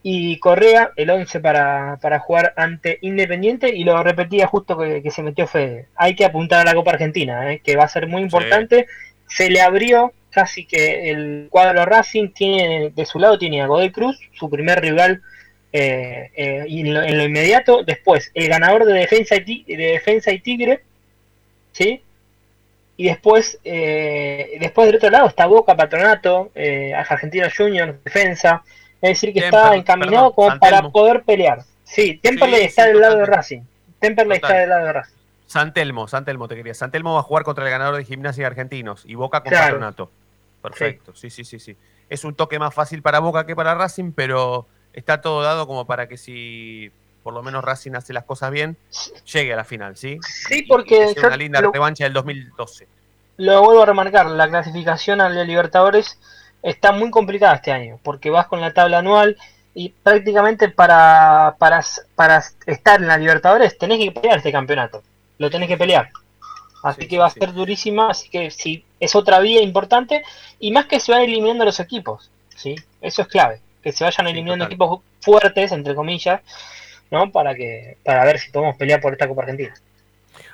y Correa, el 11 para, para jugar ante Independiente, y lo repetía justo que, que se metió Fede. Hay que apuntar a la Copa Argentina, eh, que va a ser muy importante se le abrió casi que el cuadro Racing tiene de su lado tiene a Godoy Cruz, su primer rival eh, eh, y en lo, en lo inmediato, después el ganador de defensa y, de defensa y Tigre, ¿sí? Y después, eh, después del otro lado está Boca, Patronato, eh, Argentina Juniors, Defensa. Es decir, que está encaminado perdón, como para poder pelear. Sí, Temperley Sí, está sí, del lado de. Racing. Temperley está del lado de Racing. San Telmo, San Telmo te quería. San Telmo va a jugar contra el ganador de Gimnasia y Argentinos y Boca con Claro. Patronato. Perfecto, sí. sí, sí, sí, Es un toque más fácil para Boca que para Racing, pero está todo dado como para que si por lo menos Racing hace las cosas bien, llegue a la final, ¿sí? Sí, porque Es una linda lo- revancha del 2012. Lo vuelvo a remarcar, la clasificación a Libertadores está muy complicada este año, porque vas con la tabla anual y prácticamente para, para, para estar en la Libertadores tenés que pelear este campeonato, lo tenés que pelear. Así que va a ser durísima, así que sí, es otra vía importante y más que se van eliminando los equipos, ¿sí? Eso es clave, que se vayan eliminando equipos fuertes, entre comillas, ¿no? Para, que, para ver si podemos pelear por esta Copa Argentina.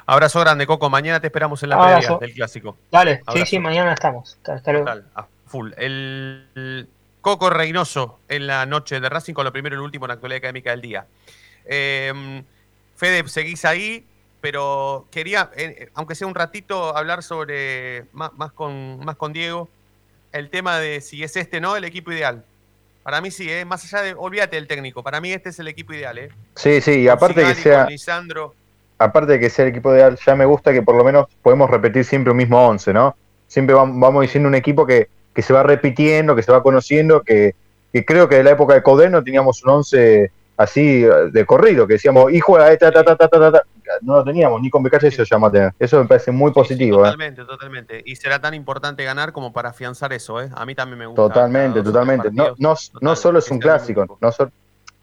Abrazo grande, Coco. Mañana te esperamos en la previa del clásico. Dale, sí, Abrazo. sí, mañana estamos. Hasta luego. Total, full. El, el Coco Reynoso en la noche de Racing con lo primero y lo último en la actualidad académica del día. Eh, Fede, seguís ahí, pero quería, eh, aunque sea un ratito, hablar sobre, más, más con, más con Diego, el tema de si es este no el equipo ideal. Para mí sí, ¿eh? más allá de, olvídate del técnico, para mí este es el equipo ideal. ¿eh? Sí, sí, y aparte que sea, Lisandro, aparte de que sea el equipo ideal, ya me gusta que por lo menos podemos repetir siempre un mismo 11, ¿no? Siempre vam- vamos diciendo un equipo que, que se va repitiendo, que se va conociendo, que, que creo que de la época de Codeno teníamos un 11 así eh, de corrido, que decíamos, y juega, eh, ta, ta, ta, ta, ta, ta, ta". no lo teníamos, ni con Becalle se lo llamó a tener. Eso me parece muy positivo, ¿eh? Totalmente, totalmente. Y será tan importante ganar como para afianzar eso, ¿eh? A mí también me gusta. Totalmente, totalmente. No, no, no solo es un clásico, no, so-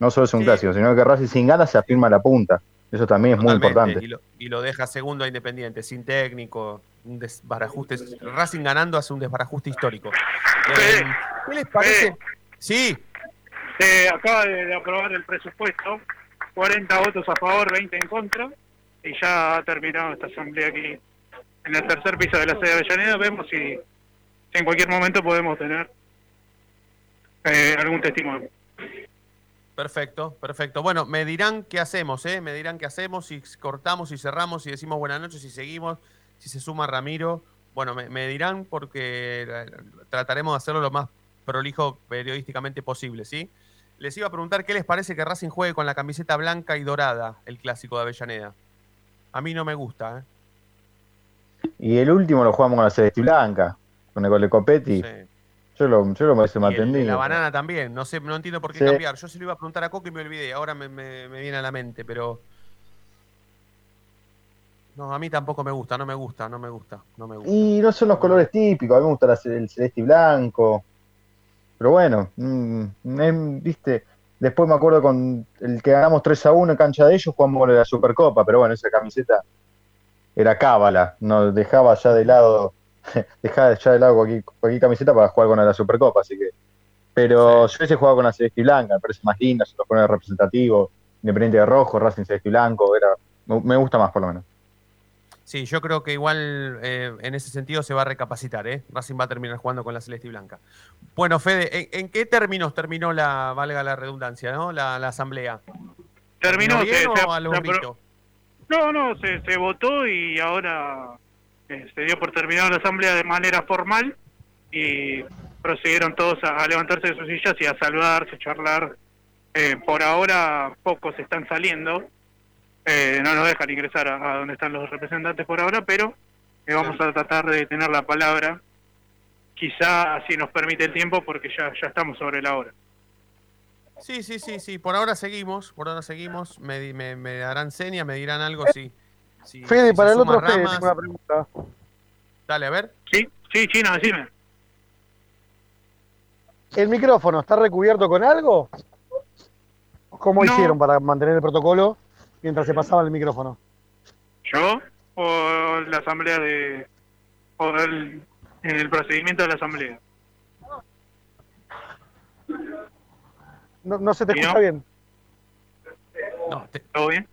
no solo es un clásico, sino que Racing sin ganas se afirma la punta. Eso también es muy importante. Y lo, y lo deja segundo a Independiente, sin técnico, un desbarajuste. Racing ganando hace un desbarajuste histórico. Eh, ¿Qué les parece? Sí, Se acaba de, de aprobar el presupuesto, 40 votos a favor, 20 en contra, y ya ha terminado esta asamblea aquí en el tercer piso de la sede de Avellaneda. Vemos si, si en cualquier momento podemos tener eh, algún testimonio. perfecto, perfecto. Bueno, me dirán qué hacemos, ¿eh? Me dirán qué hacemos, si cortamos, si cerramos, si decimos buenas noches, si seguimos, si se suma Ramiro. Bueno, me, me dirán porque eh, trataremos de hacerlo lo más prolijo periodísticamente posible, ¿sí? Les iba a preguntar qué les parece que Racing juegue con la camiseta blanca y dorada, el clásico de Avellaneda. A mí no me gusta, ¿eh? Y el último lo jugamos con la Celeste Blanca, con el gol de Copetti. Yo lo, yo lo de tendido. la banana también, no sé, no entiendo por qué Sí. cambiar. Yo se lo iba a preguntar a Coco y me olvidé, ahora me, me- me viene a la mente, pero. No, a mí tampoco me gusta, no me gusta, no me gusta, no me gusta. Y no son los colores típicos, a mí me gusta el celeste y blanco. Pero bueno, mm, em, viste, después me acuerdo con el que ganamos 3 a 1 en cancha de ellos, jugamos la Supercopa, pero bueno, esa camiseta era cábala, nos dejaba ya de lado, dejaba ya de lado cualquier, cualquier camiseta para jugar con la Supercopa, así que. Pero yo hubiese jugado con la celeste y blanca, me parece más linda, se los pone representativo, Independiente de rojo, Racing celeste y blanco, era, me gusta más por lo menos. Sí, yo creo que igual eh, en ese sentido se va a recapacitar, ¿eh? Racing va a terminar jugando con la celeste y blanca. Bueno, Fede, ¿en, en qué términos terminó la, valga la redundancia, ¿no? La, la asamblea. Terminó, bien se- o se- a lo se burrito? No, no, se, se votó y ahora eh, se dio por terminada la asamblea de manera formal y procedieron todos a, a levantarse de sus sillas y a saludarse, charlar. Eh, por ahora pocos están saliendo, eh, no nos dejan ingresar a, a donde están los representantes por ahora, pero eh, vamos a tratar de tener la palabra, quizá así nos permite el tiempo porque ya, ya estamos sobre la hora. Sí, sí, sí, sí. Por ahora seguimos, por ahora seguimos. Me, di- me, me darán señas, me dirán algo si. si Fede, si para el otro Fede, tengo una pregunta. Dale, a ver. Sí, sí, Chino, decime. ¿El micrófono está recubierto con algo? ¿Cómo No. hicieron para mantener el protocolo mientras se pasaba el micrófono? ¿Yo? ¿O la asamblea de... o el, en el procedimiento de la asamblea? No, no se te ¿Y escucha no? bien. ¿Todo bien?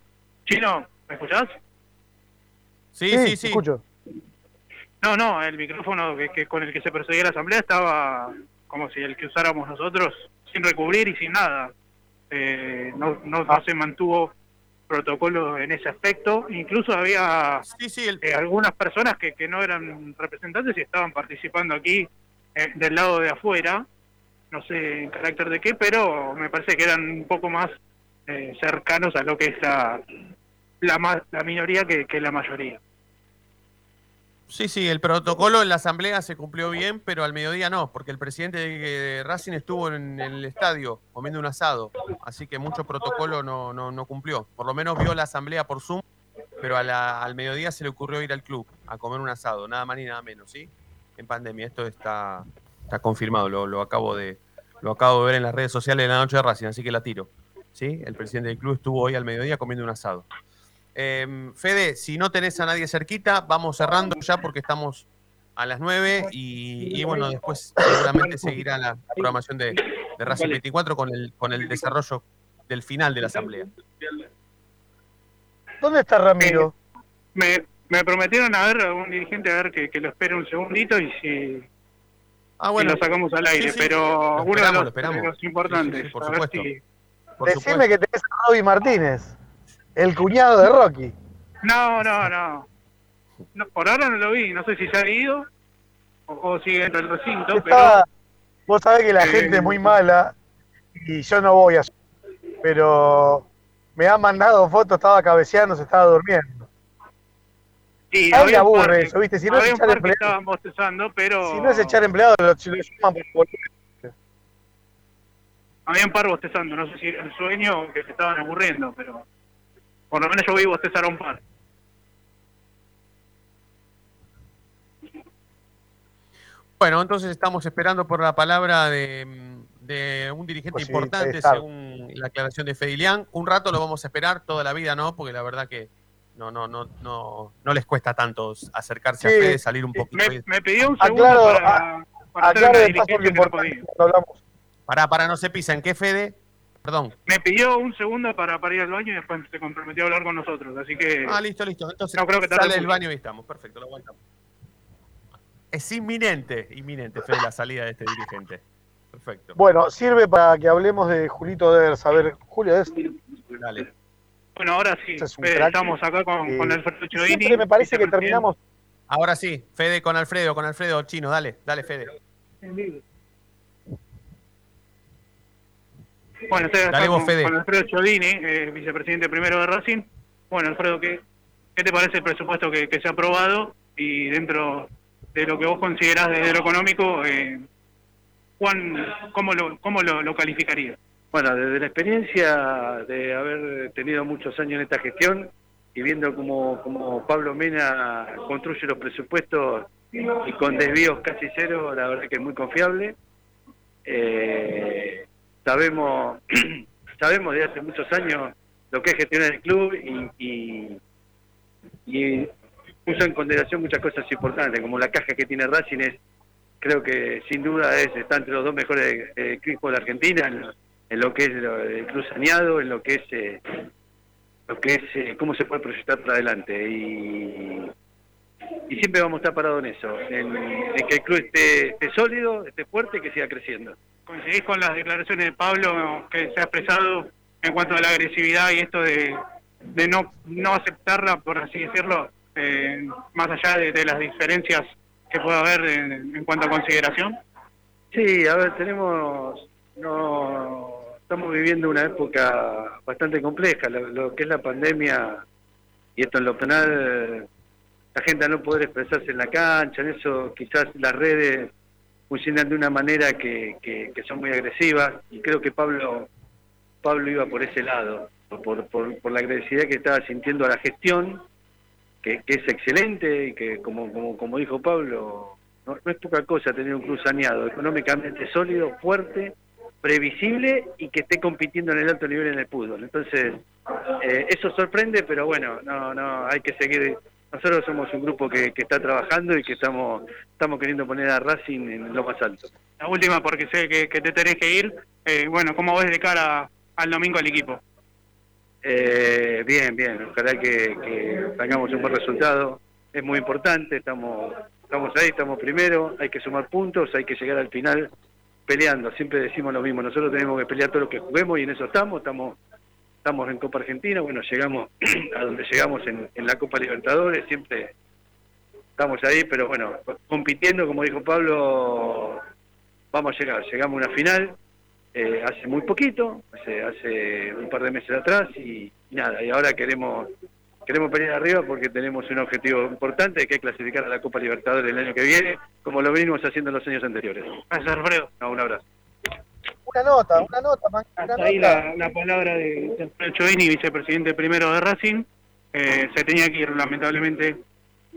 Chino, ¿me escuchás? Sí, Sí, sí, te sí. escucho. No, no, el micrófono que, que con el que se procedía la asamblea estaba como si el que usáramos nosotros, sin recubrir y sin nada. Eh, no, no, no se mantuvo protocolo en ese aspecto. Incluso había eh, algunas personas que, que no eran representantes y estaban participando aquí eh, del lado de afuera, no sé en carácter de qué, pero me parece que eran un poco más eh, cercanos a lo que es la, la, la minoría que, que la mayoría. Sí, sí, el protocolo en la asamblea se cumplió bien, pero al mediodía no, porque el presidente de Racing estuvo en el estadio comiendo un asado, así que mucho protocolo no, no, no cumplió. Por lo menos vio la asamblea por Zoom, pero a la- al mediodía se le ocurrió ir al club a comer un asado, nada más ni nada menos, ¿sí? En pandemia, esto está, está confirmado, lo, lo acabo de, lo acabo de ver en las redes sociales de la noche de Racing, así que la tiro, ¿sí? El presidente del club estuvo hoy al mediodía comiendo un asado. Eh, Fede, si no tenés a nadie cerquita, vamos cerrando ya porque estamos a las 9 y, y bueno, después seguramente seguirá la programación de, de Racing 24 con el, con el desarrollo del final de la asamblea. ¿Dónde está Ramiro? Me, me prometieron a ver a un dirigente a ver que, que lo espere un segundito y si, Ah, bueno. si lo sacamos al aire, Sí, sí. pero Lo uno de los, lo esperamos. de los importantes. Sí, sí, sí, por supuesto. si- Por Decime que tenés a Robbie Martínez, el cuñado de Rocky. No, no, no, No, Por ahora no lo vi, no sé si se ha ido o, o sigue dentro del recinto, pero vos sabés que la Eh, gente es muy mala y yo no voy a... Pero me han mandado fotos, estaba cabeceando, se estaba durmiendo. sí, había aburre eso, ¿viste? Si no es echar estaban bostezando, pero si no es echar empleados, lo, lo llaman por boludo. había un par bostezando, no sé si era el sueño o que se estaban aburriendo, pero por lo menos yo vi bostezar a un par. Bueno, entonces estamos esperando por la palabra de, de un dirigente Pues sí, importante, según la aclaración de Fedilián. Un rato lo vamos a esperar, toda la vida no, porque la verdad que no, no, no, no, no les cuesta tanto acercarse Sí, a Fede, salir un poquito. Me, me pidió un segundo Aclaro, para, para hacer aclaro una lo diligencia que no podía. Pará, pará, no se pisa. ¿En qué Fede? Perdón. Me pidió un segundo para, para ir al baño y después se comprometió a hablar con nosotros, así que Ah, listo, listo. Entonces no creo que tarde sale del baño y estamos. Perfecto, lo aguantamos. Es inminente, inminente, Fede, la salida de este dirigente. Perfecto. Bueno, sirve para que hablemos de Julito Ders. A ver, Julio Ders. Dale. Bueno, ahora sí, es un Fede, estamos acá con, Eh, con Alfredo y Chiodini. siempre me parece que terminamos. Ahora sí, Fede con Alfredo, con Alfredo Chino, dale, dale, Fede. Bueno, estoy acá con, Fede. con Alfredo Chiodini, eh, vicepresidente primero de Racing. Bueno, Alfredo, ¿qué, qué te parece el presupuesto que, que se ha aprobado? Y dentro de lo que vos considerás desde lo económico, eh, Juan, ¿cómo lo, cómo lo, lo calificarías? Bueno, desde la experiencia de haber tenido muchos años en esta gestión y viendo cómo, cómo Pablo Mena construye los presupuestos y con desvíos casi cero, la verdad que es muy confiable. Eh, sabemos, sabemos de hace muchos años lo que es gestionar el club y, y, puso en consideración muchas cosas importantes, como la caja que tiene Racing es, creo que sin duda es, está entre los dos mejores eh, equipos de Argentina en, en lo que es lo- el club saneado, en lo que es eh, lo que es eh, cómo se puede proyectar para adelante y, y siempre vamos a estar parados en eso, en, en que el club esté, esté sólido, esté fuerte y que siga creciendo. ¿Coincidís con las declaraciones de Pablo que se ha expresado en cuanto a la agresividad y esto de, de no, no aceptarla, por así decirlo, eh, más allá de, las diferencias que pueda haber en, en cuanto a consideración? Sí, a ver, tenemos, no, estamos viviendo una época bastante compleja, lo, lo que es la pandemia y esto en lo penal, la gente al no poder expresarse en la cancha, en eso quizás las redes funcionan de una manera que, que, son muy agresivas y creo que Pablo Pablo iba por ese lado, por, por, la agresividad que estaba sintiendo a la gestión, que, que es excelente y que como, como, como dijo Pablo, no, no es poca cosa tener un club saneado, económicamente sólido, fuerte, previsible y que esté compitiendo en el alto nivel en el fútbol. Entonces, eh, eso sorprende, pero bueno, no, no, hay que seguir. Nosotros somos un grupo que, que está trabajando y que estamos, estamos queriendo poner a Racing en lo más alto. La última, porque sé que, que te tenés que ir. Eh, bueno, ¿cómo ves de cara al domingo al equipo? Eh, bien, bien, ojalá que, que tengamos un buen resultado. Es muy importante, estamos estamos ahí, estamos primero, hay que sumar puntos, hay que llegar al final peleando, siempre decimos lo mismo, nosotros tenemos que pelear todo lo que juguemos y en eso estamos, estamos estamos en Copa Argentina, bueno, llegamos a donde llegamos en, en la Copa Libertadores, siempre estamos ahí, pero bueno, compitiendo, como dijo Pablo, vamos a llegar, llegamos a una final eh, hace muy poquito, hace, hace un par de meses atrás y, y nada, y ahora queremos queremos pelear arriba porque tenemos un objetivo importante que es clasificar a la Copa Libertadores el año que viene, como lo venimos haciendo en los años anteriores. Gracias, Alfredo. No, un abrazo. Una nota, una nota, man, una Hasta ahí la, la palabra de de Chovini, vicepresidente primero de Racing. Eh, se tenía que ir, lamentablemente.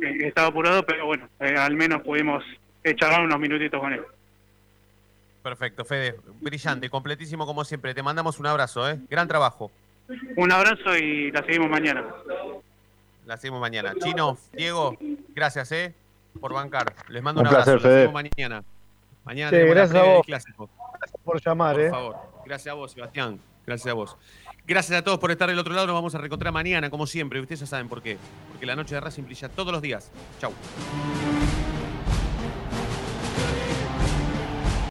Eh, estaba apurado, pero bueno, eh, al menos pudimos charlar unos minutitos con él. Perfecto, Fede. Brillante, completísimo como siempre. Te mandamos un abrazo, ¿eh? Gran trabajo. Un abrazo y la seguimos mañana. La seguimos mañana. Chino, Diego, gracias, ¿eh? Por bancar. Les mando un, Un placer, abrazo. La Fede. seguimos mañana. Mañana Sí, tenemos la vos. clásico. Por llamar, Por ¿eh? favor. Gracias a vos, Sebastián. Gracias a vos. Gracias a todos por estar del otro lado. Nos vamos a reencontrar mañana, como siempre. Ustedes ya saben por qué. Porque la noche de Racing brilla todos los días. Chau.